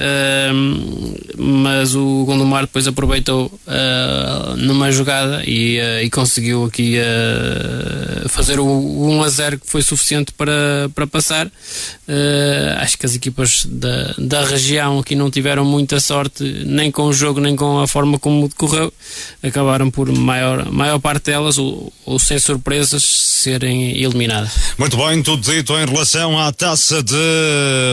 mas o Gondomar depois aproveitou uh, numa jogada e, uh, e conseguiu aqui uh, fazer o 1 a 0 que foi suficiente para, para passar. acho que as equipas da, da região aqui não tiveram muita sorte nem com o jogo nem com a forma como decorreu. Acabaram por maior, maior parte delas, ou, ou sem surpresas, serem eliminadas. Muito bem, tudo dito em relação à taça de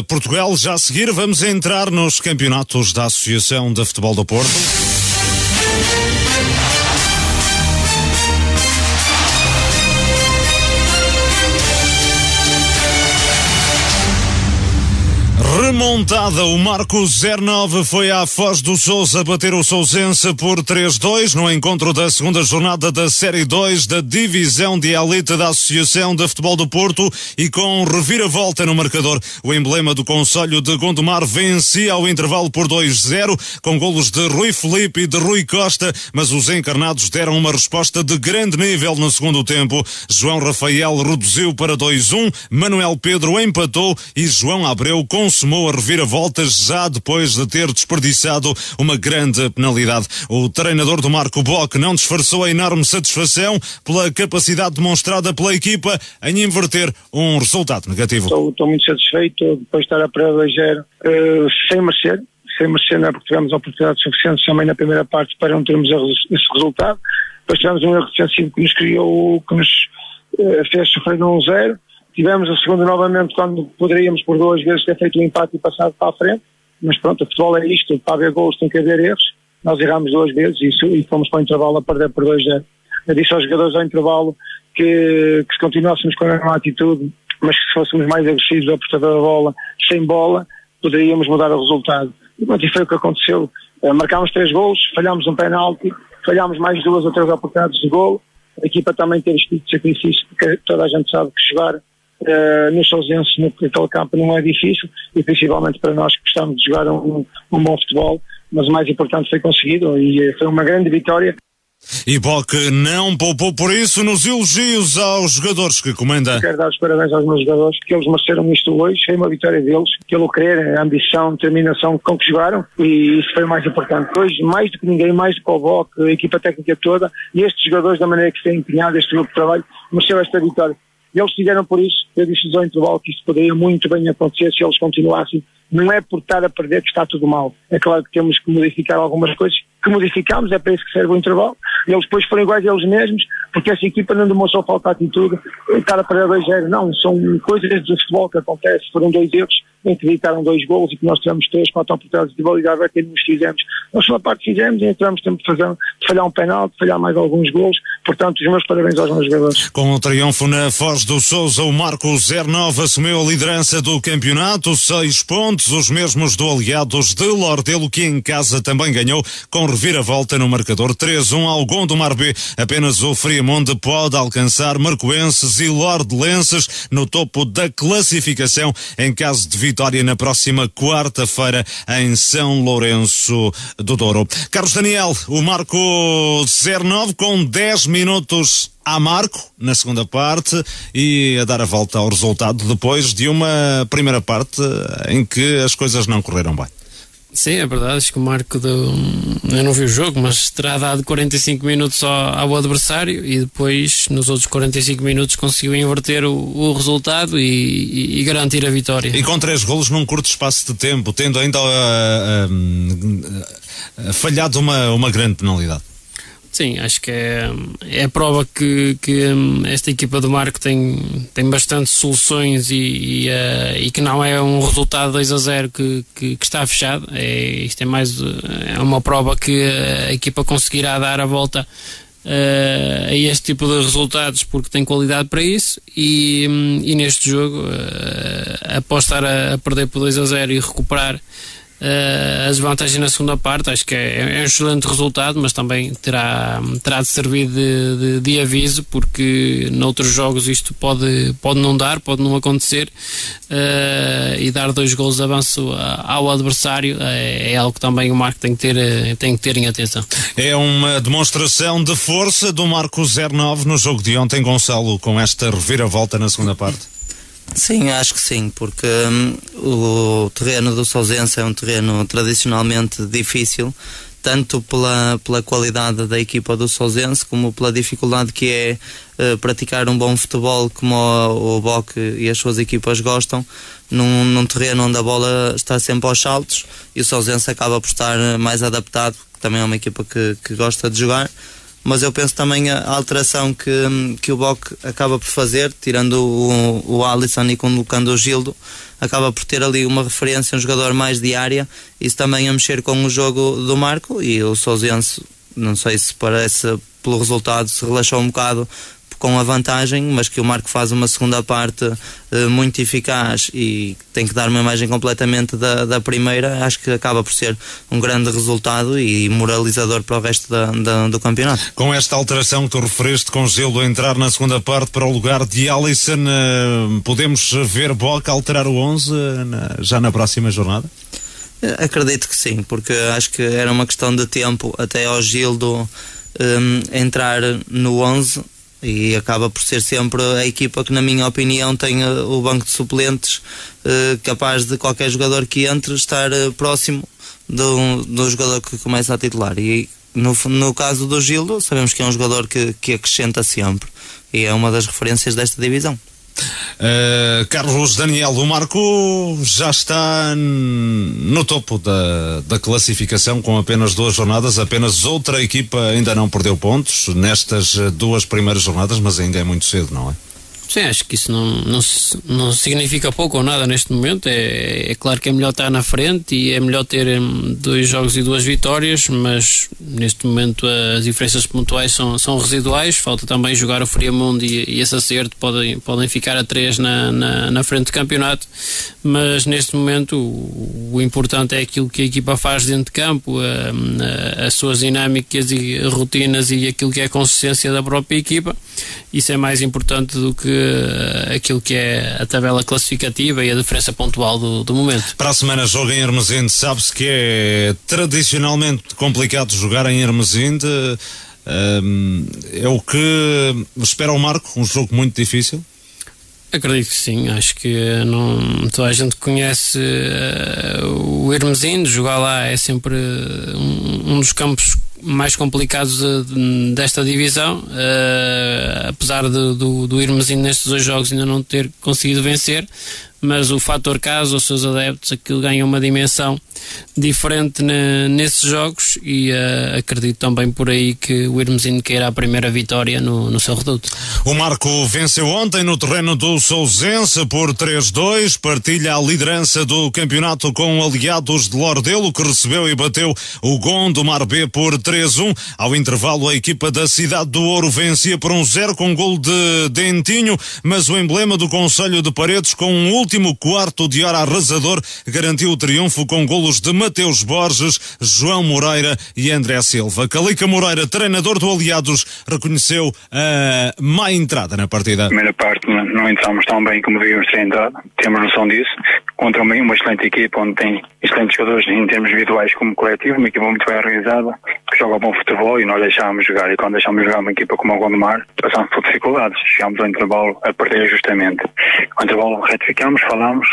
Portugal. Já a seguir vamos entrar nos campeonatos da Associação de Futebol do Porto. Música Remontada, o Marco 09 foi à Foz do Sousa bater o Sousense por 3-2 no encontro da segunda jornada da Série 2 da Divisão de Elite da Associação de Futebol do Porto e com reviravolta no marcador. O emblema do Conselho de Gondomar vencia ao intervalo por 2-0 com golos de Rui Felipe e de Rui Costa, mas os encarnados deram uma resposta de grande nível no segundo tempo. João Rafael reduziu para 2-1, Manuel Pedro empatou e João Abreu conseguiu consumou a reviravoltas já depois de ter desperdiçado uma grande penalidade. O treinador do Marco Bock não disfarçou a enorme satisfação pela capacidade demonstrada pela equipa em inverter um resultado negativo. Estou, estou muito satisfeito depois de estar a prever uh, sem merecer, sem merecer não é porque tivemos oportunidades suficientes também na primeira parte para não termos esse resultado. Depois tivemos um erro defensivo que nos criou, que nos uh, fez sofrer um zero. Tivemos a segunda novamente quando poderíamos por duas vezes ter feito o um empate e passado para a frente, mas pronto, o futebol é isto, para haver gols tem que haver erros. Nós erramos duas vezes e fomos para o intervalo a perder por 2-0. Eu disse aos jogadores ao intervalo que, que se continuássemos com a mesma atitude, mas que se fôssemos mais agressivos ao portador da bola, sem bola, poderíamos mudar o resultado. E pronto, e foi o que aconteceu. Uh, marcámos três gols, falhámos um penalti, falhámos mais duas ou três oportunidades de gol. A equipa também teve espírito de sacrifício, porque toda a gente sabe que chegar uh, nos Sousenses, naquele campo, não é difícil, e principalmente para nós que gostamos de jogar um, um bom futebol, mas o mais importante foi conseguido e eh, foi uma grande vitória. E Boc não poupou por isso nos elogios aos jogadores que comanda. Quero dar os parabéns aos meus jogadores, que eles mereceram isto hoje, foi uma vitória deles, pelo querer, a ambição, a determinação com que jogaram, e isso foi o mais importante. Hoje, mais do que ninguém, mais do que o Boc, a equipa técnica toda, e estes jogadores, da maneira que se têm empenhado, este grupo de trabalho, mereceu esta vitória. E eles fizeram por isso, eu disse ao intervalo que isso poderia muito bem acontecer se eles continuassem. Não é por estar a perder que está tudo mal. É claro que temos que modificar algumas coisas, que modificamos, é para isso que serve o intervalo. Eles depois foram iguais a eles mesmos, porque essa equipa não demonstrou falta de atitude, estar a perder 2 Não, são coisas do futebol que acontecem. Foram dois erros em que evitaram dois gols e que nós tivemos três, quatro oportunidades de validade que nos fizemos. Nós, uma parte, fizemos e entramos tempo de, fazer, de falhar um penal, de falhar mais alguns gols, Portanto, os meus parabéns aos meus jogadores. Com o triunfo na Foz do Souza, o Marco 09 assumiu a liderança do campeonato, seis pontos, os mesmos do Aliados de Lordelo, que em casa também ganhou, com reviravolta no marcador 3-1 ao Gondomar B. Apenas o Friamonte pode alcançar Marcoenses e Lordelenses no topo da classificação em caso de vitória na próxima quarta-feira em São Lourenço do Douro. Carlos Daniel, o Marco 09 com 10 minutos a Marco na segunda parte e a dar a volta ao resultado depois de uma primeira parte em que as coisas não correram bem. Sim, é verdade. Acho que o Marco deu. Eu não vi o jogo, mas terá dado 45 minutos ao, ao adversário e depois, nos outros 45 minutos, conseguiu inverter o, o resultado e, e, garantir a vitória. E com três golos num curto espaço de tempo, tendo ainda uh, uh, uh, falhado uma, uma grande penalidade. Sim, acho que é, é prova que, que hum, esta equipa do Marco tem, tem bastante soluções e, e, uh, e que não é um resultado 2 a 0 que, que, que, está fechado. É, isto é mais é uma prova que a equipa conseguirá dar a volta uh, a este tipo de resultados porque tem qualidade para isso e, um, e neste jogo, uh, após estar a, a perder por 2 a 0 e recuperar uh, as vantagens na segunda parte. Acho que é, é, um excelente resultado, mas também terá, terá de servir de, de, de, aviso, porque noutros jogos isto pode, pode não dar, pode não acontecer, uh, e dar dois gols de avanço ao adversário é, é, algo que também o Marco tem que, ter, tem que ter em atenção. É uma demonstração de força do Marco 09 no jogo de ontem, Gonçalo, com esta reviravolta na segunda parte. Sim, acho que sim, porque hum, o terreno do Sousense é um terreno tradicionalmente difícil, tanto pela, pela qualidade da equipa do Sousense como pela dificuldade que é uh, praticar um bom futebol como o, o Boc e as suas equipas gostam, num, num, terreno onde a bola está sempre aos saltos e o Sousense acaba por estar mais adaptado, também é uma equipa que, que gosta de jogar mas eu penso também a alteração que, que o Boc acaba por fazer, tirando o, o Alisson e colocando o Gildo, acaba por ter ali uma referência, um jogador mais de área, isso também a mexer com o jogo do Marco. E o Sousense, não sei se parece pelo resultado, se relaxou um bocado com a vantagem, mas que o Marco faz uma segunda parte uh, muito eficaz e tem que dar uma imagem completamente da, da primeira, acho que acaba por ser um grande resultado e moralizador para o resto da, da, do campeonato. Com esta alteração que tu referiste com Gelo entrar na segunda parte para o lugar de Alisson, uh, podemos ver Boca alterar o 11 uh, na, já na próxima jornada? Acredito que sim, porque acho que era uma questão de tempo até ao Gildo um, entrar no 11 e acaba por ser sempre a equipa que, na minha opinião, tem eh, o banco de suplentes eh, capaz de qualquer jogador que entre estar eh, próximo do, do jogador que começa a titular. E no, no caso do Gildo, sabemos que é um jogador que, que acrescenta sempre e é uma das referências desta divisão. Uh, Carlos Daniel, o Marco já está no topo da, da classificação com apenas duas jornadas. Apenas outra equipa ainda não perdeu pontos nestas duas primeiras jornadas, mas ainda é muito cedo, não é? Sim, acho que isso não, não, não significa pouco ou nada neste momento. É, é claro que é melhor estar na frente e é melhor ter hum, dois jogos e duas vitórias, mas neste momento as diferenças pontuais são, são residuais. Falta também jogar o Friamundo e, e esse acerto podem, podem ficar a três na, na, na frente do campeonato. Mas neste momento o, o, importante é aquilo que a equipa faz dentro de campo, a, a, as suas dinâmicas e rotinas e aquilo que é a consistência da própria equipa. Isso é mais importante do que aquilo que é a tabela classificativa e a diferença pontual do, do momento. Para a semana joga em Hermesinde, sabe-se que é tradicionalmente complicado jogar em Hermesinde. Uh, é o que espera o Marco, um jogo muito difícil? Acredito que sim, acho que não, toda a gente conhece uh, o Hermesinde, jogar lá é sempre um, um dos campos mais complicados de, desta divisão, uh, apesar de, do, do Irmezinho nestes dois jogos ainda não ter conseguido vencer, mas o fator casa, os seus adeptos, aquilo ganha uma dimensão diferente ne, nesses jogos e uh, acredito também por aí que o Irmezinho queira a primeira vitória no, no seu reduto. O Marco venceu ontem no terreno do Sousense por 3-2, partilha a liderança do campeonato com aliados de Lordelo, que recebeu e bateu o Gon do Mar B por 3-1. Ao intervalo, a equipa da Cidade do Ouro vencia por um 0 com gol de Dentinho, mas o emblema do Conselho de Paredes, com um último quarto de hora arrasador, garantiu o triunfo com golos de Mateus Borges, João Moreira e André Silva. Calica Moreira, treinador do Aliados, reconheceu a má entrada na partida. Primeira parte não entramos tão bem como devíamos ter entrado, temos noção disso. Contra uma, uma excelente equipa onde tem excelentes jogadores em termos individuais como coletivo, uma equipa muito bem organizada, que joga bom futebol e nós deixámos jogar. E quando deixámos jogar uma equipa como o Gondomar, passámos por dificuldades. Chegámos ao intervalo a perder justamente. Ao intervalo retificámos, falámos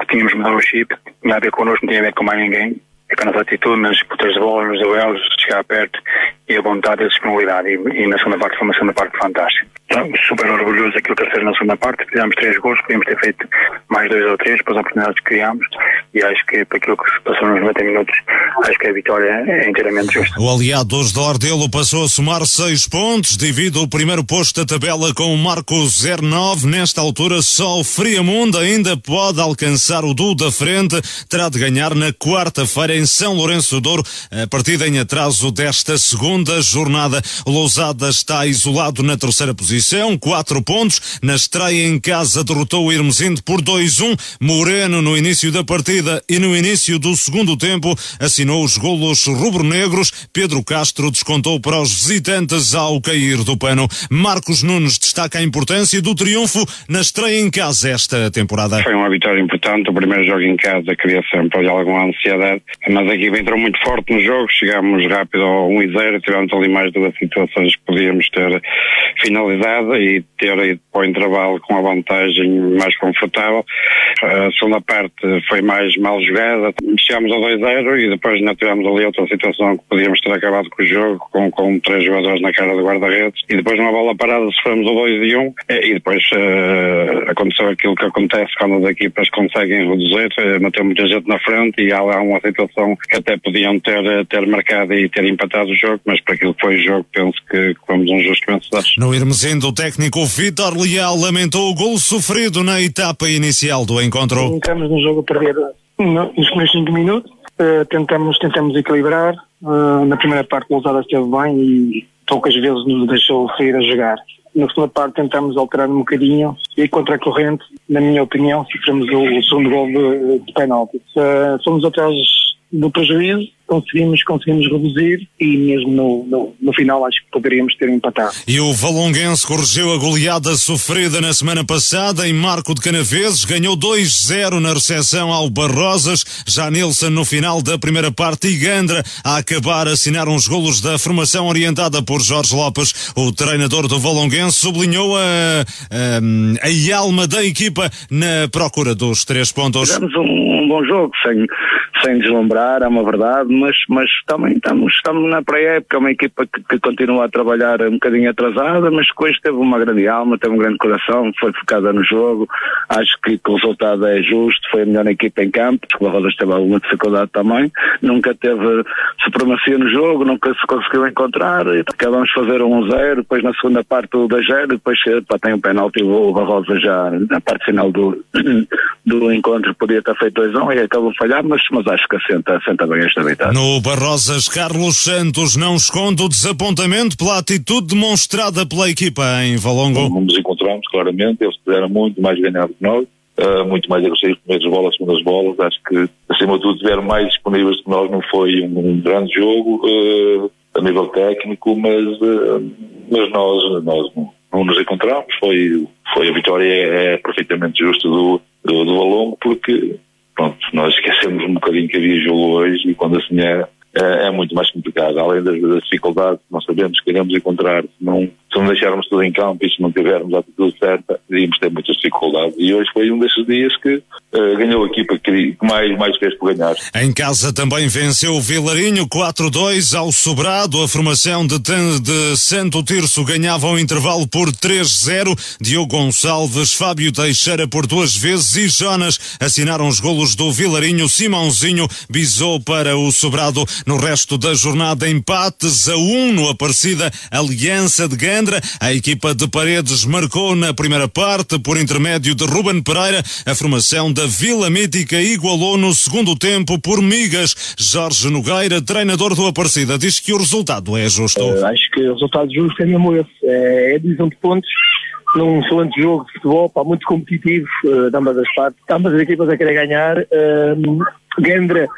que tínhamos mudado o chip, tinha a ver connosco, não tinha a ver com mais ninguém é com a nossa atitude nas disputas de bola, nos duelos, chegar perto e a vontade e a disponibilidade. E, e, na segunda parte foi uma segunda parte fantástica. Então, super orgulhoso daquilo que fez na segunda parte. Fizemos três gols, podíamos ter feito mais dois ou três para as oportunidades que criámos. E acho que para aquilo que se passou nos 90 minutos, acho que a vitória é inteiramente justa. O Aliados de Ordelo passou a somar seis pontos, divide o primeiro posto da tabela com o Marco 09. Nesta altura, só o Friamundo ainda pode alcançar o Du da frente. Terá de ganhar na quarta-feira em São Lourenço Douro, a partida em atraso desta segunda jornada. Lousada está isolado na terceira posição, quatro pontos. Na estreia em casa derrotou o Irmesinde por 2-1. Moreno, no início da partida e no início do segundo tempo, assinou os golos rubro-negros. Pedro Castro descontou para os visitantes ao cair do pano. Marcos Nunes destaca a importância do triunfo na estreia em casa esta temporada. Foi uma vitória importante. O primeiro jogo em casa cria sempre alguma ansiedade mas a equipa entrou muito forte no jogo, chegámos rápido ao 1 e 0, tivemos ali mais duas situações que podíamos ter finalizado e ter ido para o intervalo com a vantagem mais confortável. A segunda parte foi mais mal jogada, chegámos ao 2-0 e depois ainda tivemos ali outra situação que podíamos ter acabado com o jogo, com, com três jogadores na cara do guarda-redes e depois numa bola parada sofremos o 2 e 1 e depois uh, aconteceu aquilo que acontece quando as equipas conseguem reduzir, uh, muita gente na frente e há lá uma situação que até podiam ter, ter marcado e ter empatado o jogo, mas para aquilo que foi o jogo, penso que fomos um justo vencedor. No O técnico Vitor Leal lamentou o gol sofrido na etapa inicial do encontro. Entramos no jogo a perder nos primeiros 5 minutos, uh, tentamos, tentamos equilibrar. Uh, na primeira parte, o Lousada esteve bem e poucas vezes nos deixou sair a jogar. Na segunda parte tentamos alterar um bocadinho e contra a corrente, na minha opinião, sofremos o, o segundo gol de, de penalti. Uh, fomos atrás do prejuízo, conseguimos, conseguimos reduzir e mesmo no, no, no, final acho que poderíamos ter empatado. E o Valonguense corrigiu a goleada sofrida na semana passada em Marco de Canaveses, ganhou 2-0 na recepção ao Barrosas, já Nilson no final da primeira parte e Gandra a acabar assinaram os golos da formação orientada por Jorge Lopes. O treinador do Valonguense sublinhou a, a, a alma da equipa na procura dos três pontos. Tivemos um, um bom jogo, sem, sem deslumbrar, é uma verdade, mas, mas também estamos, estamos na pré-época, é uma equipa que, que, continua a trabalhar um bocadinho atrasada, mas hoje teve uma grande alma, teve um grande coração, foi focada no jogo, acho que, que o resultado é justo, foi a melhor equipa em campo, porque o Rodas teve alguma dificuldade também, nunca teve supremacia no jogo, nunca se conseguiu encontrar, acabamos de fazer um 1-0, depois na segunda parte o 2-0, depois pá, tem um penalti, o Barrosa já na parte final do, do encontro podia ter feito 2-1 e acabou a falhar, mas, mas acho que assenta, assenta bem esta vitória. No Barrosas, Carlos Santos não esconde o desapontamento pela atitude demonstrada pela equipa em Valongo. Não nos encontramos, claramente, eles tiveram muito mais ganhado que nós. Uh, muito mais agressivos, primeiras bolas, segundas bolas. Acho que, acima de tudo, estiveram mais disponíveis que nós. Não foi um, um grande jogo uh, a nível técnico, mas, uh, mas nós, nós não, não, nos encontramos. Foi, foi a vitória é, é perfeitamente justa do, do, do Valongo, porque pronto, nós esquecemos um bocadinho que havia jogo hoje e quando assim é, é, é muito mais complicado. Além das, das dificuldades, nós sabemos que iremos encontrar, não, não deixarmos tudo em campo e se não tivermos a atitude certa, iríamos ter muitas dificuldades. E hoje foi um desses dias que uh, ganhou a equipa que mais, mais fez por ganhar. Em casa também venceu o Vilarinho 4-2 ao Sobrado. A formação de, de Santo Tirso ganhava o intervalo por 3-0. Diogo Gonçalves, Fábio Teixeira por duas vezes e Jonas assinaram os golos do Vilarinho. Simãozinho bisou para o Sobrado no resto da jornada. Empates a 1 no Aparecida Aliança de A equipa de Paredes marcou na primeira parte, por intermédio de Ruben Pereira. A formação da Vila Mítica igualou no segundo tempo por migas. Jorge Nogueira, treinador do Aparecida, diz que o resultado é justo. Uh, acho que o resultado justo é mesmo esse. É, é a divisão de pontos num excelente jogo de futebol, pá, muito competitivo uh, de ambas as partes. Ambas as equipas a querer ganhar. Uh, Gendra,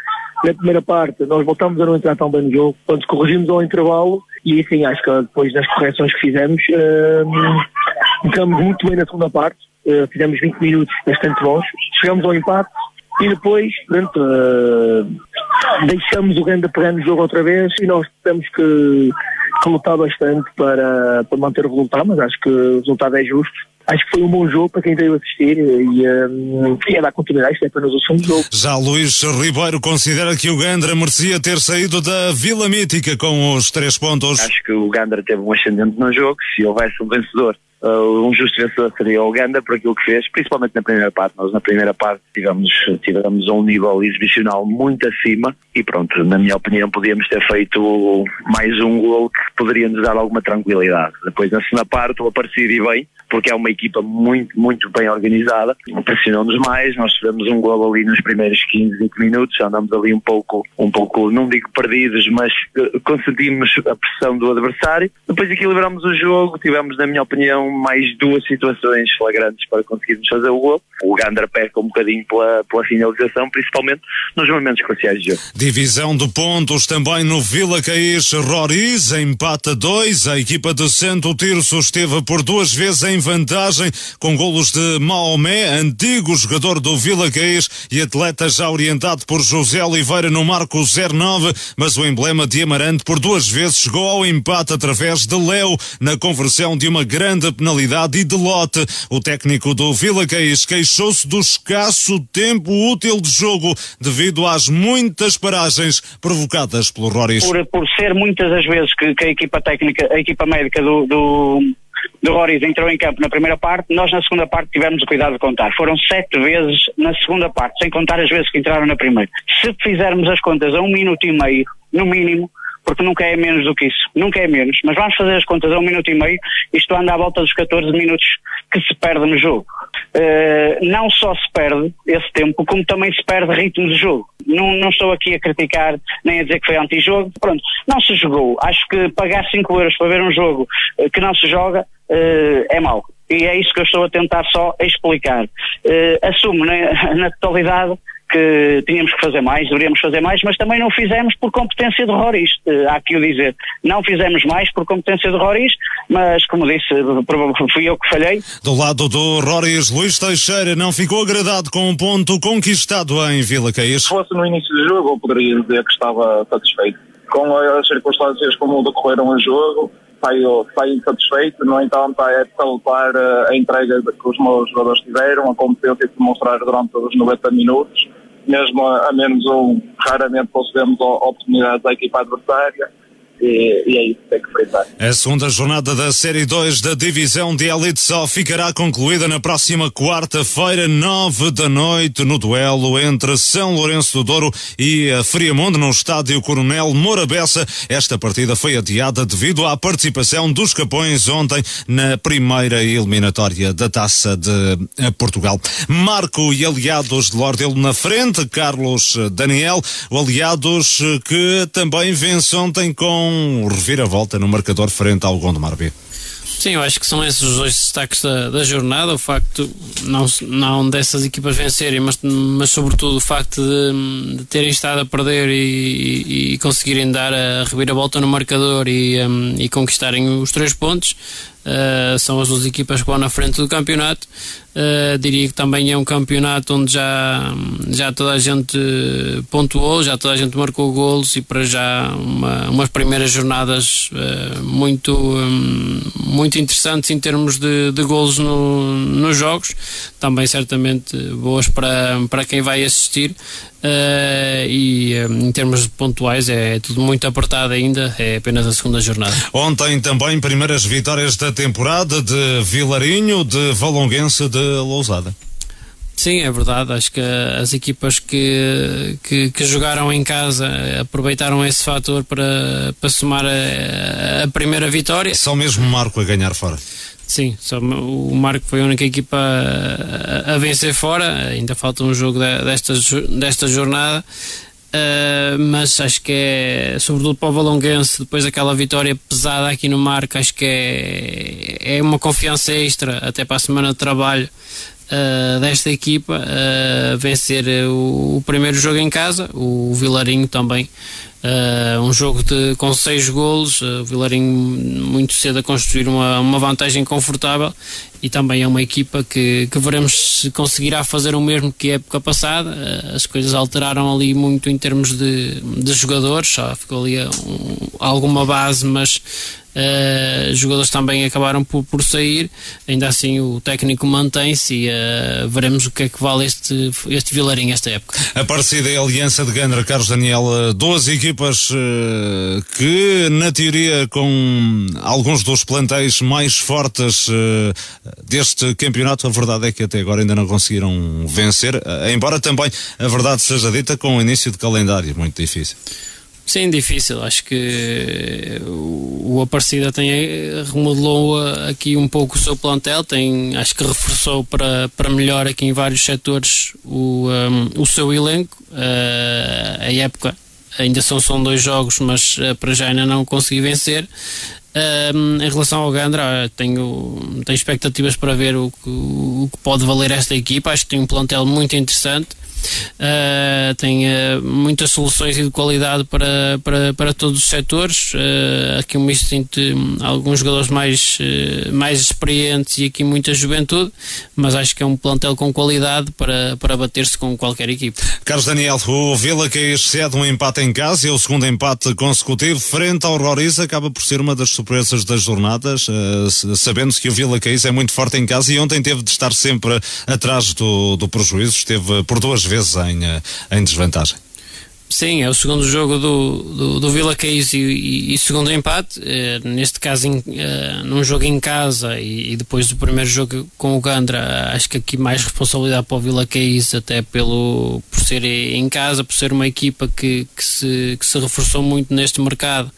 na primeira parte, nós voltamos a não entrar tão bem no jogo. Quando corrigimos ao intervalo, e assim acho que depois das correções que fizemos uh, muito bem na segunda parte uh, fizemos 20 minutos bastante bons chegamos ao empate e depois pronto, uh, deixamos o grande pegar no jogo outra vez e nós temos que, que lutar bastante para, para manter o resultado mas acho que o resultado é justo acho que foi um bom jogo para quem veio assistir e, um, a dar continuidade, isto é apenas o segundo jogo. Já Luís Ribeiro considera que o Gandra merecia ter saído da Vila Mítica com os três pontos. Acho que o Gandra teve um ascendente no jogo, se houvesse um vencedor uh, um justo vencedor seria o Uganda por aquilo que fez, principalmente na primeira parte. Nós na primeira parte tivemos, tivemos um nível exibicional muito acima e pronto, na minha opinião podíamos ter feito mais um gol que poderia nos dar alguma tranquilidade. Depois na segunda parte o Aparecido e bem, porque é uma equipa muito, muito bem organizada, pressionou-nos mais, nós tivemos um gol ali nos primeiros 15, 20 minutos, andamos ali um pouco, um pouco, não digo perdidos, mas uh, consentimos a pressão do adversário. Depois equilibramos o jogo, tivemos, na minha opinião, mais duas situações flagrantes para conseguirmos fazer o gol. O Gandra perca um bocadinho pela, pela finalização, principalmente nos momentos cruciais de jogo. Divisão de pontos também no Vila Caís Roriz, empata 2. A equipa de Santo Tirso esteve por duas vezes em vantagem com golos de Maomé, antigo jogador do Vila Caís e atleta já orientado por José Oliveira no marco 09, mas o emblema de Amarante por duas vezes chegou ao empate através de Léo na conversão de uma grande penalidade e de lote. O técnico do Vila Caís queixou-se do escasso tempo útil de jogo devido às muitas paragens provocadas pelo Roris. Por, por ser muitas as vezes que, que, a equipa técnica, a equipa médica do, do, do entrou em campo na primeira parte, nós na segunda parte tivemos o cuidado de contar. Foram sete vezes na segunda parte, sem contar as vezes que entraram na primeira. Se fizermos as contas a um minuto e meio, no mínimo, porque nunca é menos do que isso, nunca é menos, mas vamos fazer as contas a um minuto e meio, isto anda à volta dos 14 minutos que se perde no jogo. Uh, não só se perde esse tempo, como também se perde ritmo de jogo. Não, não estou aqui a criticar nem a dizer que foi anti-jogo, pronto, não se jogou. Acho que pagar 5 euros para ver um jogo uh, que não se joga uh, é mau. E é isso que eu estou a tentar só explicar. assumo na, na totalidade que tínhamos que fazer mais, deveríamos fazer mais, mas também não fizemos por competência de Roriz, uh, há que o dizer. Não fizemos mais por competência de Roriz, mas como disse, fui eu que falhei. Do lado do Roriz, Luís Teixeira não ficou agradado com um ponto conquistado em Vila Caís. Se fosse no início do jogo, eu poderia dizer que estava satisfeito. Com as circunstâncias como decorreram o jogo, saio, saio insatisfeito, no entanto é salutar eh, a entrega que os meus jogadores tiveram, a competência que demonstraram durante os 90 minutos mesmo a, menos um, raramente concedemos oportunidades à equipa adversária. E, e, é isso que tem que. A segunda jornada da Série 2 da Divisão de Elite só ficará concluída na próxima quarta-feira, nove da noite, no duelo entre São Lourenço do Douro e a Friamonte no estádio Coronel Morabessa. Esta partida foi adiada devido à participação dos Capões ontem na primeira eliminatória da Taça de eh, Portugal. Marco e aliados de Lordelo na frente, Carlos Daniel, o aliados que também vence ontem com um reviravolta no marcador frente ao Gondomar B. Sim, eu acho que são esses os dois destaques da, da jornada. O facto, não, não dessas equipas vencerem, mas, mas sobretudo o facto de, de terem estado a perder e, e, e conseguirem dar a reviravolta no marcador e, um, e conquistarem os três pontos. Uh, são as duas equipas que vão na frente do campeonato. Uh, diria que também é um campeonato onde já, já toda a gente pontuou, já toda a gente marcou golos e para já uma, umas primeiras jornadas uh, muito, um, muito interessantes em termos de, de golos no, nos jogos, também certamente boas para, para quem vai assistir. Uh, e um, em termos pontuais é tudo muito apertado ainda, é apenas a segunda jornada. Ontem também primeiras vitórias da temporada de Vilarinho, de Valonguense, de Lousada. Sim, é verdade. Acho que as equipas que, que, que, jogaram em casa aproveitaram esse fator para, para somar a, a primeira vitória. Só mesmo Marco a ganhar fora. Sim, só o Marco foi a única equipa a, a vencer fora. Ainda falta um jogo desta, desta jornada. Uh, mas acho que é, sobretudo para o Valonguense, depois daquela vitória pesada aqui no Marco, acho que é, é uma confiança extra até para a semana de trabalho uh, desta equipa uh, vencer o, o, primeiro jogo em casa, o Vilarinho também. Um jogo de, com seis golos, o Vilarinho muito cedo a construir uma, uma vantagem confortável e também é uma equipa que, que veremos se conseguirá fazer o mesmo que a época passada. as coisas alteraram ali muito em termos de, de jogadores, só ficou ali um, alguma base, mas Uh, jogadores também acabaram por, por sair, ainda assim o técnico mantém-se e uh, veremos o que é que vale este, este Vilarinho esta época. A parecida é a Aliança de Gandra, Carlos Daniel, duas equipas uh, que, na teoria, com alguns dos plantéis mais fortes deste campeonato, a verdade é que até agora ainda não conseguiram vencer, embora também a verdade seja dita com o início de calendário muito difícil. Sim, difícil. Acho que o Aparecida tem, remodelou aqui um pouco o seu plantel, tem, acho que reforçou para, para melhor aqui em vários setores o, um, o seu elenco. Uh, a época ainda são, são dois jogos, mas uh, para já ainda não consegui vencer. Em relação ao Gandra, tenho, tenho expectativas para ver o que, o que pode valer esta equipa. Acho que tem um plantel muito interessante uh, tem uh, muitas soluções e de qualidade para, para, para todos os setores. Uh, aqui um misto entre alguns jogadores mais, mais experientes e aqui muita juventude, mas acho que é um plantel com qualidade para, para bater-se com qualquer equipe. Carlos Daniel, o Vila que excede um empate em casa e o segundo empate consecutivo frente ao Roriz acaba por ser uma das surpresas das jornadas, sabendo-se que o Vila Caís é muito forte em casa e ontem teve de estar sempre atrás do, do prejuízo, esteve por duas vezes vezes em, eh, em desvantagem. Sim, é o segundo jogo do, do, do Vila Caís e, e, e, segundo empate. Eh, neste caso, em, eh, num jogo em casa e, e, depois do primeiro jogo com o Gandra, acho que aqui mais responsabilidade para o Vila Caís, até pelo, por ser em casa, por ser uma equipa que, que, se, que se reforçou muito neste mercado.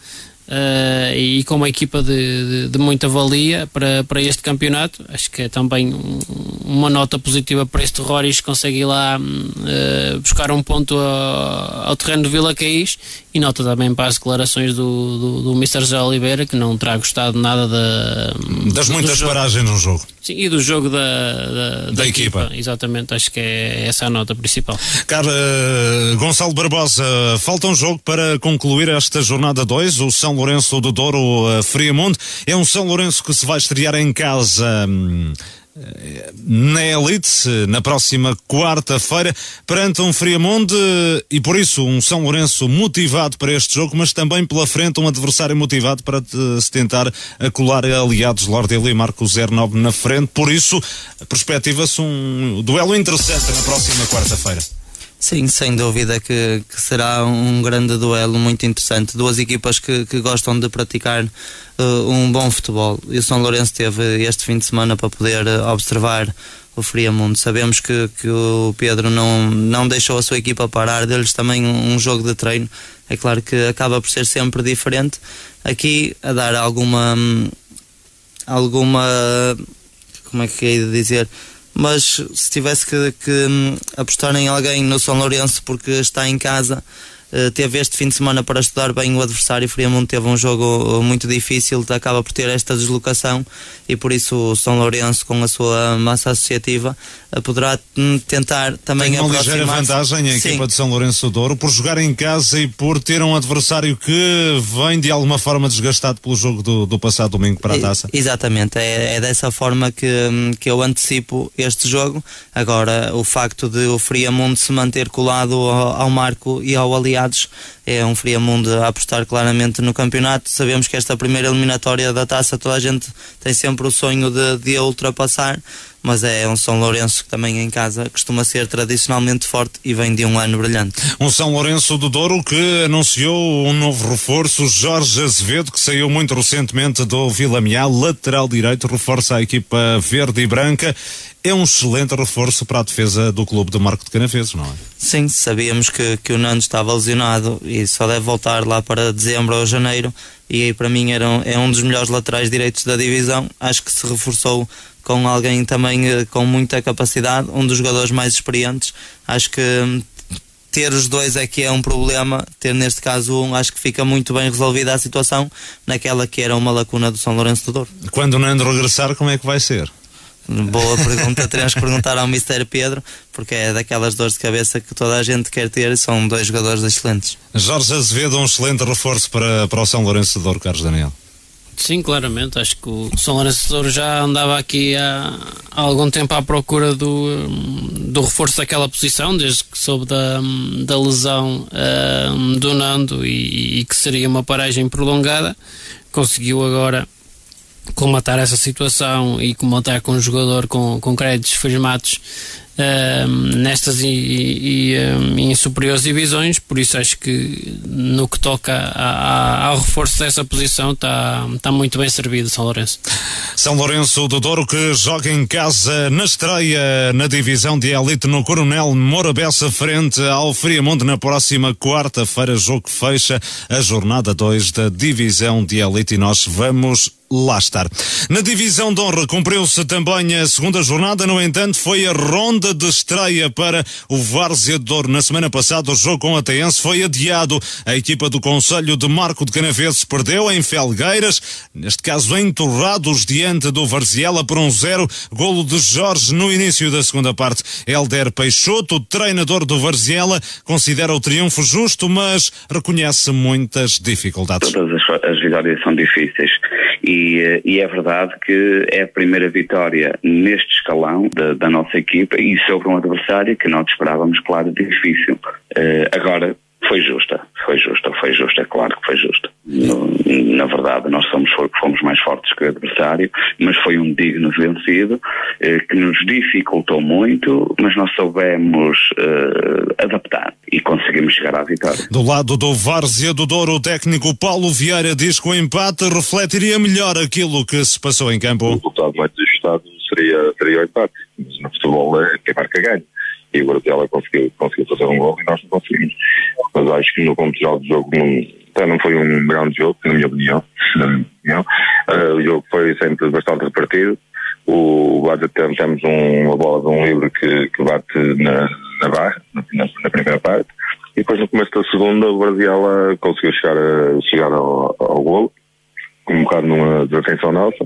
Uh, e com uma equipa de, de, de, muita valia para, para este campeonato. Acho que é também um, uma nota positiva para este Roris consegue ir lá uh, buscar um ponto ao, ao, terreno do Vila Caís e nota também para as declarações do, do, do Mr. José Oliveira que não terá gostado nada da, das muitas paragens no jogo. Sim, e do jogo da, da, da, da equipa. equipa. Exatamente, acho que é essa a nota principal. Cara, Gonçalo Barbosa, falta um jogo para concluir esta jornada 2, o São Lourenço do Douro uh, Friamundo. É um São Lourenço que se vai estrear em casa. Na Elite na próxima quarta-feira perante um Friamonde e por isso um São Lourenço motivado para este jogo, mas também pela frente um adversário motivado para se tentar acolar aliados Lordelo e Marco 09 na frente, por isso perspectiva-se um duelo interessante na próxima quarta-feira. Sim, sem dúvida que, que, será um grande duelo muito interessante. Duas equipas que, que gostam de praticar uh, um bom futebol. E o São Lourenço teve este fim de semana para poder uh, observar o Friamundo. Sabemos que, que o Pedro não, não deixou a sua equipa parar, deles também um, um jogo de treino. É claro que acaba por ser sempre diferente. Aqui a dar alguma. alguma. como é que é de dizer? Mas se tivesse que, que hum, apostar em alguém no São Lourenço porque está em casa, teve este fim de semana para estudar bem o adversário. Friamundo teve um jogo muito difícil, acaba por ter esta deslocação e por isso o São Lourenço, com a sua massa associativa, uh, poderá hum, tentar também Tem uma ligeira vantagem a equipa de São Lourenço do Douro por jogar em casa e por ter um adversário que vem de alguma forma desgastado pelo jogo do, do passado domingo para a taça. Exatamente, é, é dessa forma que, hum, que eu antecipo este jogo. Agora, o facto de o Friamundo se manter colado ao, ao Marco e ao Aliados é um Friamundo a apostar claramente no campeonato. Sabemos que esta primeira eliminatória da taça toda a gente tem sempre o sonho de, de a ultrapassar, mas é um São Lourenço que também em casa costuma ser tradicionalmente forte e vem de um ano brilhante. Um São Lourenço do Douro que anunciou um novo reforço, Jorge Azevedo, que saiu muito recentemente do Vila Mial, lateral direito, reforça a equipa verde e branca é um excelente reforço para a defesa do clube do Marco de Canaveses, não é? Sim, sabíamos que, que o Nando estava lesionado e só deve voltar lá para dezembro ou janeiro e aí para mim era um, é um dos melhores laterais direitos da divisão. Acho que se reforçou com alguém também eh, com muita capacidade, um dos jogadores mais experientes. Acho que hum, ter os dois é que é um problema, ter neste caso um, acho que fica muito bem resolvida a situação naquela que era uma lacuna do São Lourenço do Douro. Quando o Nando regressar, como é que vai ser? Boa pergunta, teremos que perguntar ao Mr. Pedro, porque é daquelas dores de cabeça que toda a gente quer ter e são dois jogadores excelentes. Jorge Azevedo, um excelente reforço para, para o São Lourenço de Douro, Carlos Daniel. Sim, claramente. Acho que o São Lourenço de Douro já andava aqui há, há, algum tempo à procura do, do reforço daquela posição, desde que soube da, da lesão uh, do Nando e, e que seria uma paragem prolongada. Conseguiu agora comatar essa situação e comatar com um jogador com, com créditos firmados uh, nestas e, e, um, em superiores divisões, por isso acho que no que toca a, a, ao reforço dessa posição está, está muito bem servido São Lourenço. São Lourenço do Douro que joga em casa na estreia na divisão de elite no Coronel Morabessa frente ao Friamonte na próxima quarta-feira, jogo que fecha a jornada 2 da divisão de elite. E nós vamos lá estar. Na divisão de honra cumpriu-se também a segunda jornada, no entanto, foi a ronda de estreia para o Várzea de Douro. Na semana passada, o jogo com a Teense foi adiado. A equipa do Conselho de Marco de Canaveses perdeu em Felgueiras, neste caso em Torrados, diante do Varziela por um zero. Golo de Jorge no início da segunda parte. Helder Peixoto, treinador do Varziela, considera o triunfo justo, mas reconhece muitas dificuldades. Todas as, as vitórias são difíceis e, eh, e, é verdade que é a primeira vitória neste escalão da, da, nossa equipa e sobre um adversário que nós esperávamos, claro, difícil. Uh, agora, foi justa, foi justa, foi justa, é claro que foi justa. No, na verdade, nós somos, fomos mais fortes que o adversário, mas foi um digno vencido eh, que nos dificultou muito, mas nós soubemos eh, adaptar e conseguimos chegar à vitória. Do lado do Várzea do Douro, o técnico Paulo Vieira diz que o empate refletiria melhor aquilo que se passou em campo. O resultado mais ajustado seria, seria o empate, mas no futebol é quem marca ganha e o Guardiola conseguiu, conseguiu fazer um gol e nós não conseguimos. Mas acho que no contexto do jogo não, não foi um grande jogo, na minha opinião. Na minha opinião. Uh, o jogo foi sempre bastante repartido. O Bada temos um, uma bola de um livro que, que bate na, na barra, na, na, primeira parte, e depois no começo da segunda o Guardiola conseguiu chegar, chegar ao, ao golo, um bocado numa desatenção nossa,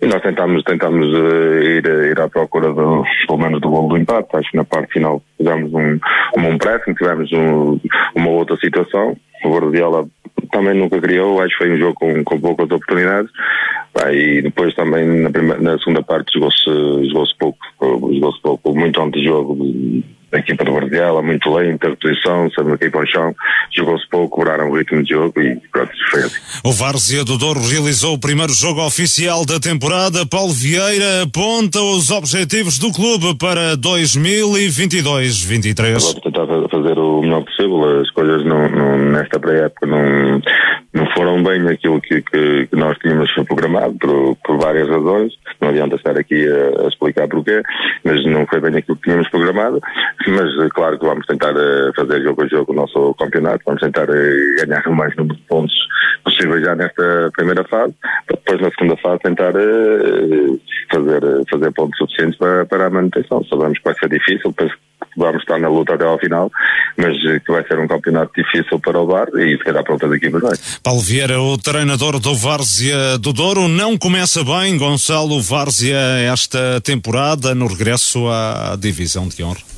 e nós tentámos, tentámos uh, ir, ir à procura do, pelo menos do golo do empate. Acho que na parte final fizemos um, um, um pressing, tivemos um, uma outra situação. O Guardiola também nunca criou, acho que foi um jogo com, com poucas oportunidades. Ah, e depois também na, primeira, na segunda parte jogou-se jogou pouco, jogou-se pouco, muito antes do jogo da equipa do Guardiola, muito lenta, posição, sempre aqui para o chão, jogou-se pouco, cobraram o ritmo de jogo e pronto, foi assim. O Várzea do Douro realizou o primeiro jogo oficial da temporada. Paulo Vieira aponta os objetivos do clube para 2022-23. Vou tentar fazer o melhor possível, as coisas não, não nesta pré-época não, não foram bem aquilo que, que, que nós tínhamos programado por, por, várias razões. Não adianta estar aqui a, a, explicar porquê, mas não foi bem aquilo que tínhamos programado. Mas eh, claro que vamos tentar eh, fazer jogo a jogo o nosso campeonato, vamos tentar eh, ganhar o mais número de pontos possível já nesta primeira fase, para depois na segunda fase tentar fazer, fazer pontos suficientes para, para a manutenção. Sabemos que vai ser difícil, penso vamos estar na luta até ao final, mas eh, que vai ser um campeonato difícil para o Bar e se calhar para outras equipas vai. Paulo Vieira, o treinador do Várzea do Douro, não começa bem, Gonçalo Várzea, esta temporada no regresso à divisão de honra.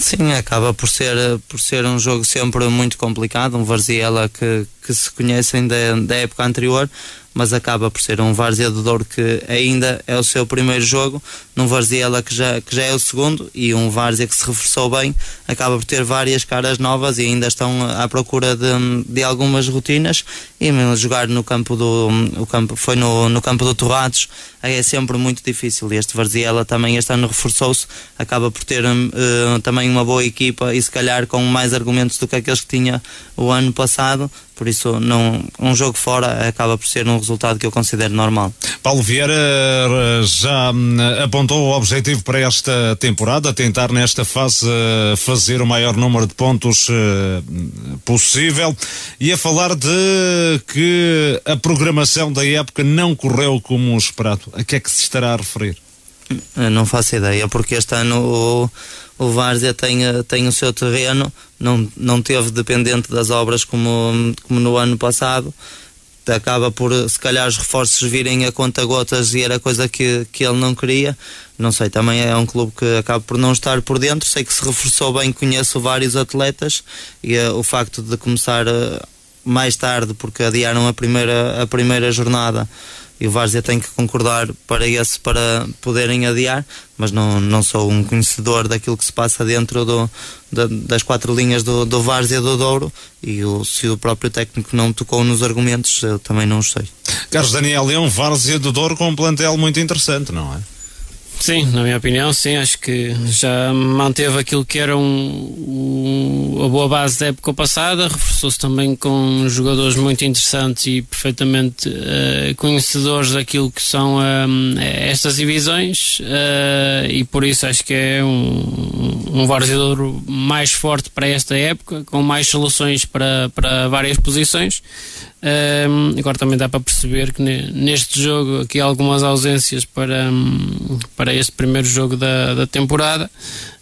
Sim, acaba por ser, por ser um jogo sempre muito complicado, um Varziela que, que se conhecem da, da época anterior, mas acaba por ser um Várzea do Douro que ainda é o seu primeiro jogo, num Varziela que já, que já é o segundo e um Várzea que se reforçou bem, acaba por ter várias caras novas e ainda estão à procura de, de algumas rotinas. E mesmo jogar no campo do o campo, foi no, no campo do Torrados é sempre muito difícil. E este Varziela também este ano reforçou-se, acaba por ter uh, também uma boa equipa e se calhar com mais argumentos do que aqueles que tinha o ano passado, por isso não, um jogo fora acaba por ser um resultado que eu considero normal. Paulo Vieira já hum, apontou o objetivo para esta temporada, tentar nesta fase fazer o maior número de pontos possível e a falar de que a programação da época não correu como esperado. A que é que se estará a referir? Eu não faço ideia, porque este ano o, o Várzea tem, tem o seu terreno, não, não teve dependente das obras como, como no ano passado. Acaba por, se calhar, os reforços virem a conta gotas e era coisa que, que ele não queria. Não sei, também é um clube que acaba por não estar por dentro. Sei que se reforçou bem, conheço vários atletas e uh, o facto de começar uh, mais tarde, porque adiaram a primeira, a primeira jornada e o Várzea tem que concordar para esse para poderem adiar, mas não, não sou um conhecedor daquilo que se passa dentro do, da, das quatro linhas do, do Várzea do Douro e o, se o próprio técnico não tocou nos argumentos, eu também não sei. Carlos Daniel, é um Várzea do Douro com um plantel muito interessante, não é? Sim, na minha opinião, sim. Acho que já manteve aquilo que era um, um a boa base da época passada, reforçou-se também com jogadores muito interessantes e perfeitamente uh, conhecedores daquilo que são uh, estas divisões uh, e por isso acho que é um, um mais forte para esta época, com mais soluções para, para várias posições. Um, agora também dá para perceber que neste jogo aqui há algumas ausências para, para este primeiro jogo da, da temporada.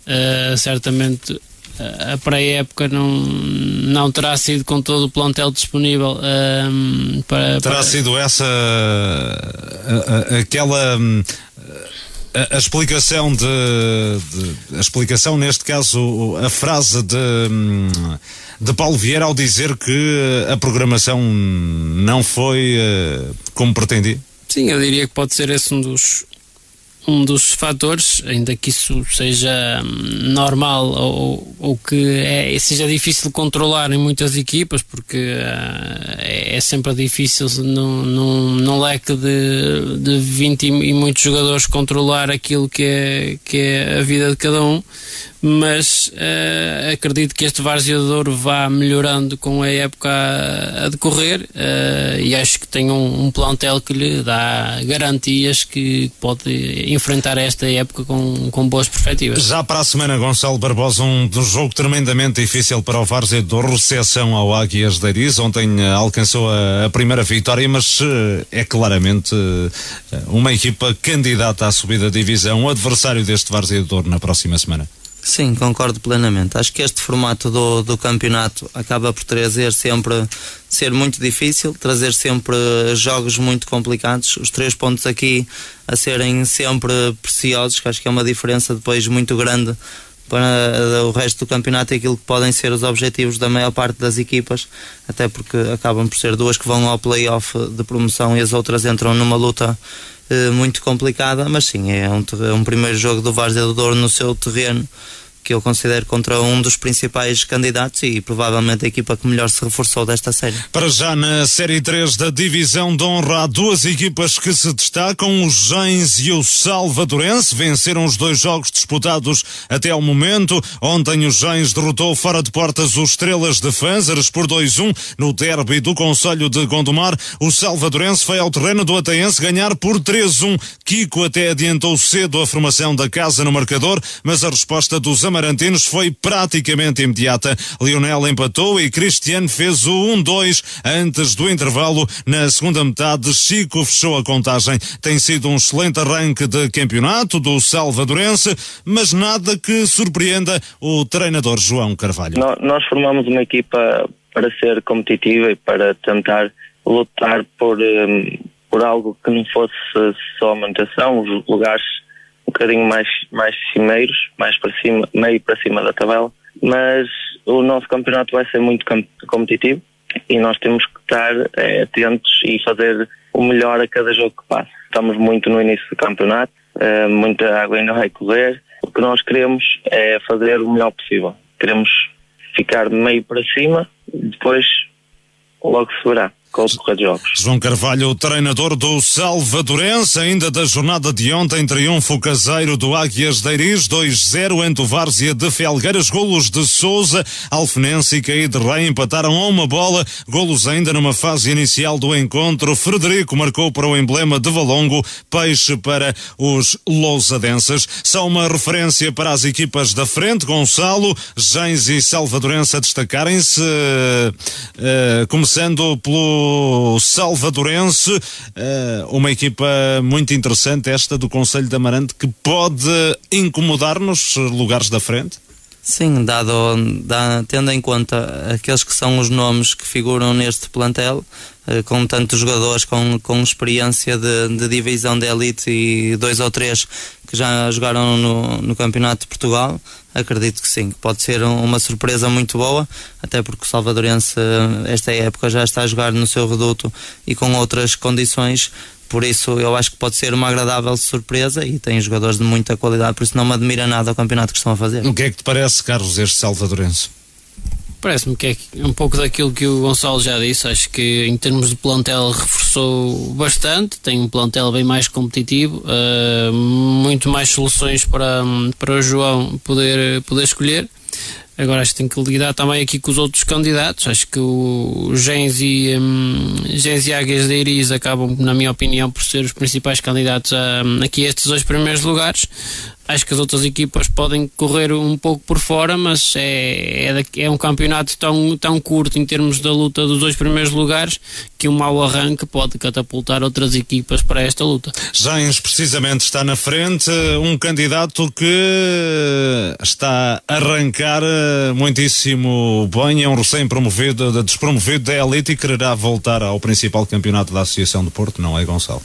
Uh, certamente a pré-época não, não terá sido com todo o plantel disponível um, para, terá para... sido essa a, a, aquela a, explicação de, de, a explicação neste caso a frase de de Paulo Vieira ao dizer que a programação não foi uh, como pretendia? Sim, eu diria que pode ser esse um dos, um dos fatores, ainda que isso seja hum, normal ou, ou que é, seja difícil controlar em muitas equipas, porque uh, é, sempre difícil num, num, num leque de, de 20 e, muitos jogadores controlar aquilo que é, que é a vida de cada um. Mas uh, acredito que este Várzea vá melhorando com a época a, a decorrer uh, e acho que tem um, um, plantel que lhe dá garantias que pode enfrentar esta época com, com boas perspectivas. Já para a semana, Gonçalo Barbosa, um, um jogo tremendamente difícil para o Várzea de Douro, recepção ao Águias de Ariz, ontem uh, alcançou a, a, primeira vitória, mas é claramente uma equipa candidata à subida de divisão, o adversário deste Várzea de Douro na próxima semana. Sim, concordo plenamente. Acho que este formato do, do campeonato acaba por trazer sempre ser muito difícil, trazer sempre jogos muito complicados. Os três pontos aqui a serem sempre preciosos, que acho que é uma diferença depois muito grande para o resto do campeonato e aquilo que podem ser os objetivos da maior parte das equipas, até porque acabam por ser duas que vão ao playoff de promoção e as outras entram numa luta eh, muito complicada, mas sim, é um, é um primeiro jogo do Várzea do Douro no seu terreno que eu considero contra um dos principais candidatos e provavelmente a equipa que melhor se reforçou desta série. Para já na Série 3 da Divisão de Honra há duas equipas que se destacam, os Gens e o Salvadorense, venceram os dois jogos disputados até ao momento. Ontem o Gens derrotou fora de portas os Estrelas de Fanzeres por 2-1 no derby do Conselho de Gondomar. O Salvadorense foi ao terreno do Ataense ganhar por 3-1. Kiko até adiantou cedo a formação da casa no marcador, mas a resposta dos amarelos amarantinos foi praticamente imediata. Lionel empatou e Cristiano fez o 1-2 antes do intervalo. Na segunda metade, Chico fechou a contagem. Tem sido um excelente arranque de campeonato do Salvadorense, mas nada que surpreenda o treinador João Carvalho. Nós formamos uma equipa para ser competitiva e para tentar lutar por, um, por algo que não fosse só a manutenção, os lugares um bocadinho mais, mais cimeiros, mais para cima, meio para cima da tabela, mas o nosso campeonato vai ser muito competitivo e nós temos que estar é, atentos e fazer o melhor a cada jogo que passa. Estamos muito no início do campeonato, é, muita água ainda vai correr. O que nós queremos é fazer o melhor possível. Queremos ficar meio para cima, depois logo se verá João Carvalho, treinador do Salvadorense, ainda da jornada de ontem, triunfo caseiro do Águias de Iris, 2-0 entre o Várzea de Felgueiras, golos de Souza, Alfenense e Caí de Rei empataram a uma bola, golos ainda numa fase inicial do encontro, Frederico marcou para o emblema de Valongo, peixe para os lousadenses. Só uma referência para as equipas da frente, Gonçalo, Gens e Salvadorense a destacarem-se, uh, começando pelo salvadorense, eh, uma equipa muito interessante esta do Conselho de Amarante que pode incomodar nos lugares da frente? Sim, dado, dado, tendo em conta aqueles que são os nomes que figuram neste plantel, eh, com tantos jogadores com, com experiência de, de divisão de elite e dois ou três que já jogaram no, no Campeonato de Portugal, acredito que sim, pode ser uma surpresa muito boa, até porque o Salvadorense, eh, esta época, já está a jogar no seu reduto e com outras condições por isso eu acho que pode ser uma agradável surpresa e tem jogadores de muita qualidade, por isso não me admira nada o campeonato que estão a fazer. O que é que te parece, Carlos, este salvadorense? Parece-me que é um pouco daquilo que o Gonçalo já disse. Acho que em termos de plantel reforçou bastante. Tem um plantel bem mais competitivo, uh, muito mais soluções para, para o João poder, poder escolher. Agora acho que tem que lidar também aqui com os outros candidatos. Acho que o Gens e, um, Gens e Águias de Iris acabam, na minha opinião, por ser os principais candidatos a, aqui a estes dois primeiros lugares. Acho que as outras equipas podem correr um pouco por fora, mas é, é, é, um campeonato tão, tão curto em termos da luta dos dois primeiros lugares que um mau arranque pode catapultar outras equipas para esta luta. Jains precisamente está na frente, um candidato que está a arrancar eh, muitíssimo bem, é um recém-promovido, despromovido da elite e quererá voltar ao principal campeonato da Associação do Porto, não é, Gonçalo?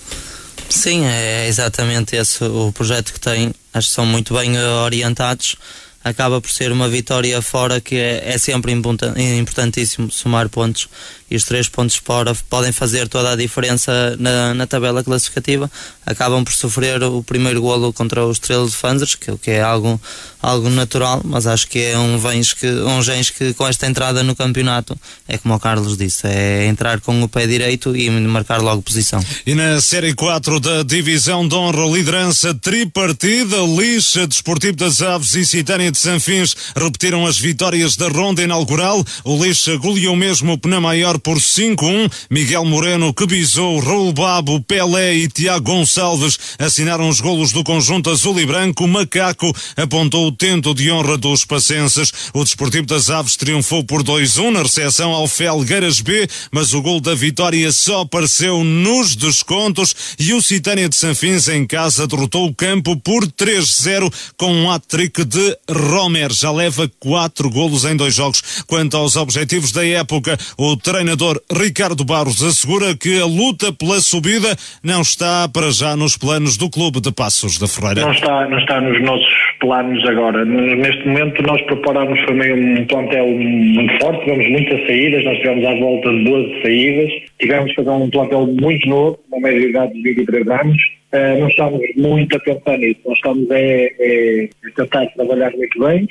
Sim, é exatamente esse o projeto que tem. Acho que são muito bem orientados. Acaba por ser uma vitória fora que é, é sempre importantíssimo somar pontos e os três pontos fora podem fazer toda a diferença na, na tabela classificativa. Acabam por sofrer o primeiro golo contra os Estrela de Fanzers, que, que é algo, algo natural, mas acho que é um Vens que, um Gens que com esta entrada no campeonato é como o Carlos disse, é entrar com o pé direito e marcar logo posição. E na Série 4 da Divisão de Honra, liderança tripartida, Lixa, Desportivo das Aves e Citânia de Sanfins repetiram as vitórias da ronda inaugural. O Lixa goleou mesmo o Pena Maior por 5-1. Miguel Moreno, que bisou, Raul Babo, Pelé e Tiago Gonçalves assinaram os golos do conjunto azul e branco. Macaco apontou o tento de honra dos pacenses. O Desportivo das Aves triunfou por 2-1 na recepção ao Felgueiras B, mas o gol da vitória só apareceu nos descontos e o Citânia de Sanfins em casa derrotou o campo por 3-0 com um hat-trick de Romer. Já leva quatro golos em dois jogos. Quanto aos objetivos da época, o treinador Ricardo Barros assegura que a luta pela subida não está para já nos planos do clube de Passos da Ferreira. Não está, não está nos nossos planos agora. Neste momento nós preparamos também um plantel muito forte, tivemos muitas saídas, nós tivemos à volta de 12 saídas, tivemos que fazer um plantel muito novo, uma média de idade de 23 anos, uh, não estamos muito a pensar nisso, nós estamos é, a tentar trabalhar muito bem,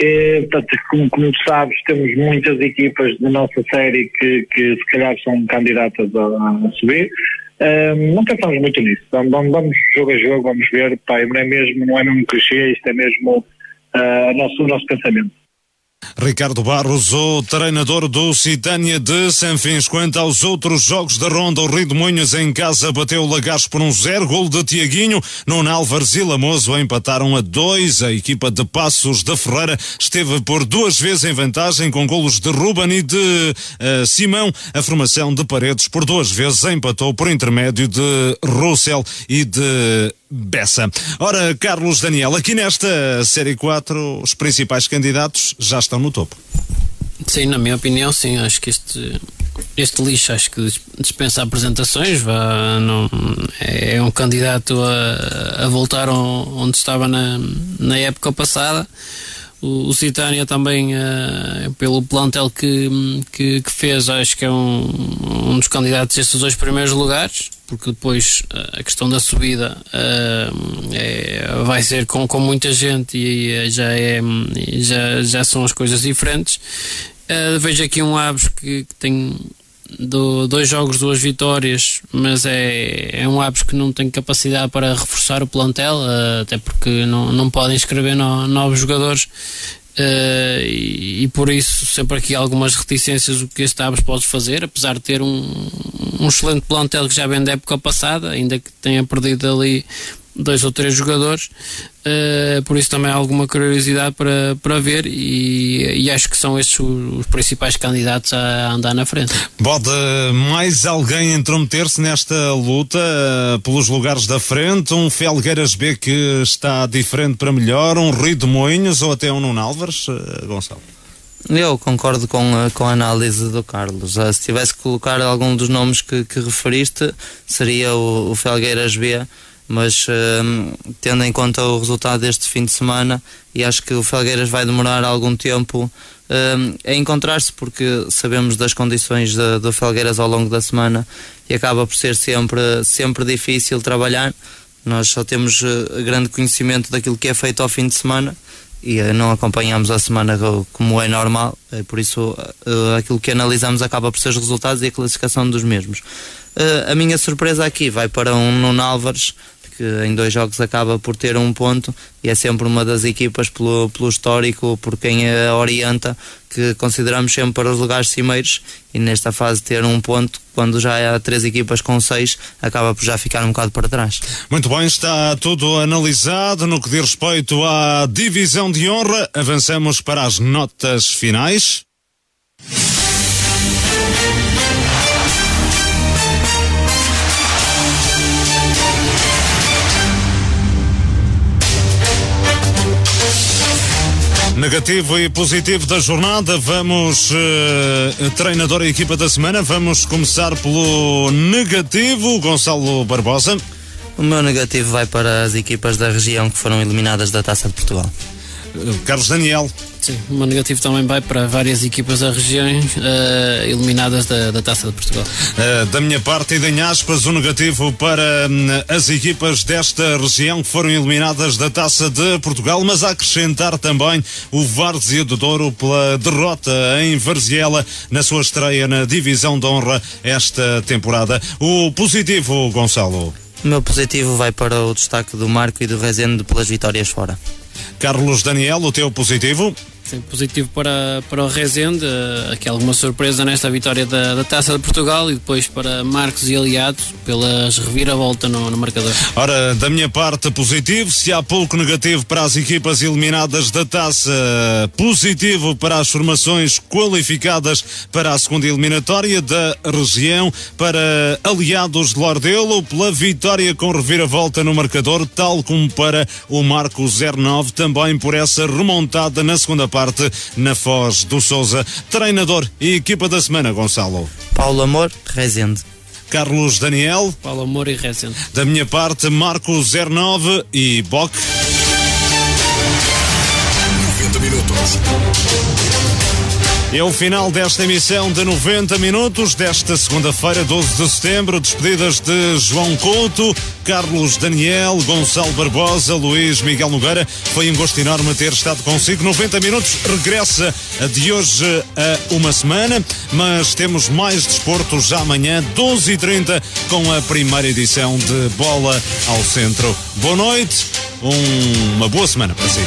é, portanto, como, como sabes, temos muitas equipas da nossa série que, que se calhar são candidatas a, a subir. Um, não pensamos muito nisso. Vamos, vamos, jogo a jogo, vamos ver. Pá, não é mesmo, não é mesmo clichê, isto é mesmo uh, nosso, o nosso pensamento. Ricardo Barros, o treinador do Citânia de Sanfins. Quanto aos outros jogos da ronda, o Rio de Munhos em casa bateu o Lagares por um zero, gol de Tiaguinho. Nuno Álvares e Lamoso empataram a dois. A equipa de Passos da Ferreira esteve por duas vezes em vantagem com golos de Ruben e de uh, Simão. A formação de Paredes por duas vezes empatou por intermédio de Russell e de Bessa. Ora, Carlos Daniel, aqui nesta Série 4, os principais candidatos já estão no topo. Sim, na minha opinião, sim. Acho que este, este lixo acho que dispensa apresentações. Vá, não, é um candidato a, a voltar onde estava na, na época passada. O, o Citânia também, uh, pelo plantel que, que, que, fez, acho que é um, um dos candidatos a estes dois primeiros lugares porque depois eh, a questão da subida uh, é, vai ser com, com muita gente e já, é, já, já são as coisas diferentes. Uh, vejo aqui um Aves que, que tem do, dois jogos, duas vitórias, mas é, é um Aves que não tem capacidade para reforçar o plantel, uh, até porque não, não podem inscrever no, novos jogadores. Uh, e, e, por isso sempre aqui algumas reticências o que este Aves pode fazer, apesar de ter um, um excelente plantel que já vem da época passada, ainda que tenha perdido ali dois ou três jogadores, uh, por isso também há alguma curiosidade para, para ver e, e acho que são estes os, principais candidatos a andar na frente. Pode mais alguém intrometer-se nesta luta uh, pelos lugares da frente? Um Felgueiras B que está diferente para melhor, um Rio de Moinhos ou até um Nuno Álvares, uh, Gonçalo? Eu concordo com, com a análise do Carlos. Se tivesse que colocar algum dos nomes que, que referiste, seria o, o Felgueiras B mas uh, tendo em conta o resultado deste fim de semana e acho que o Felgueiras vai demorar algum tempo uh, a encontrar-se porque sabemos das condições do Felgueiras ao longo da semana e acaba por ser sempre, sempre difícil trabalhar. Nós só temos uh, grande conhecimento daquilo que é feito ao fim de semana e uh, não acompanhamos a semana como é normal, por isso aquilo que analisamos acaba por ser os resultados e a classificação dos mesmos. a minha surpresa aqui vai para um Nuno Álvares que em dois jogos acaba por ter um ponto e é sempre uma das equipas pelo, pelo histórico, por quem a orienta, que consideramos sempre para os lugares cimeiros e nesta fase ter um ponto, quando já há três equipas com seis, acaba por já ficar um bocado para trás. Muito bem, está tudo analisado no que diz respeito à divisão de honra. Avançamos para as notas finais. Negativo e positivo da jornada. Vamos, uh, treinador e equipa da semana. Vamos começar pelo negativo, Gonçalo Barbosa. O meu negativo vai para as equipas da região que foram eliminadas da Taça de Portugal. Uh, Carlos Daniel. Sim, o negativo também vai para várias equipas da região uh, eliminadas da, da, Taça de Portugal. Uh, da minha parte, e em aspas, o negativo para uh, as equipas desta região que foram eliminadas da Taça de Portugal, mas a acrescentar também o Várzea do Douro pela derrota em Varziela na sua estreia na Divisão de Honra esta temporada. O positivo, Gonçalo. O meu positivo vai para o destaque do Marco e do Rezende pelas vitórias fora. Carlos Daniel, o teu positivo? Sim, positivo para, para o Rezende, eh, aqui alguma surpresa nesta vitória da, da Taça de Portugal e depois para Marcos e aliados pelas reviravolta no, no marcador. Ora, da minha parte, positivo, se há pouco negativo para as equipas eliminadas da Taça, positivo para as formações qualificadas para a segunda eliminatória da região, para aliados de Lordelo, pela vitória com reviravolta no marcador, tal como para o Marco 09, também por essa remontada na segunda parte parte na Foz do Souza. Treinador e equipa da semana, Gonçalo. Paulo Amor, Rezende. Carlos Daniel. Paulo Amor e Rezende. Da minha parte, Marco 09 e Boc. 90 minutos. É o final desta emissão de 90 minutos desta segunda-feira, 12 de setembro. Despedidas de João Couto, Carlos Daniel, Gonçalo Barbosa, Luís Miguel Nogueira. Foi um gosto enorme ter estado consigo. 90 minutos regressa de hoje a uma semana, mas temos mais desporto já amanhã, 12h30, com a primeira edição de Bola ao Centro. Boa noite, uma boa semana para si.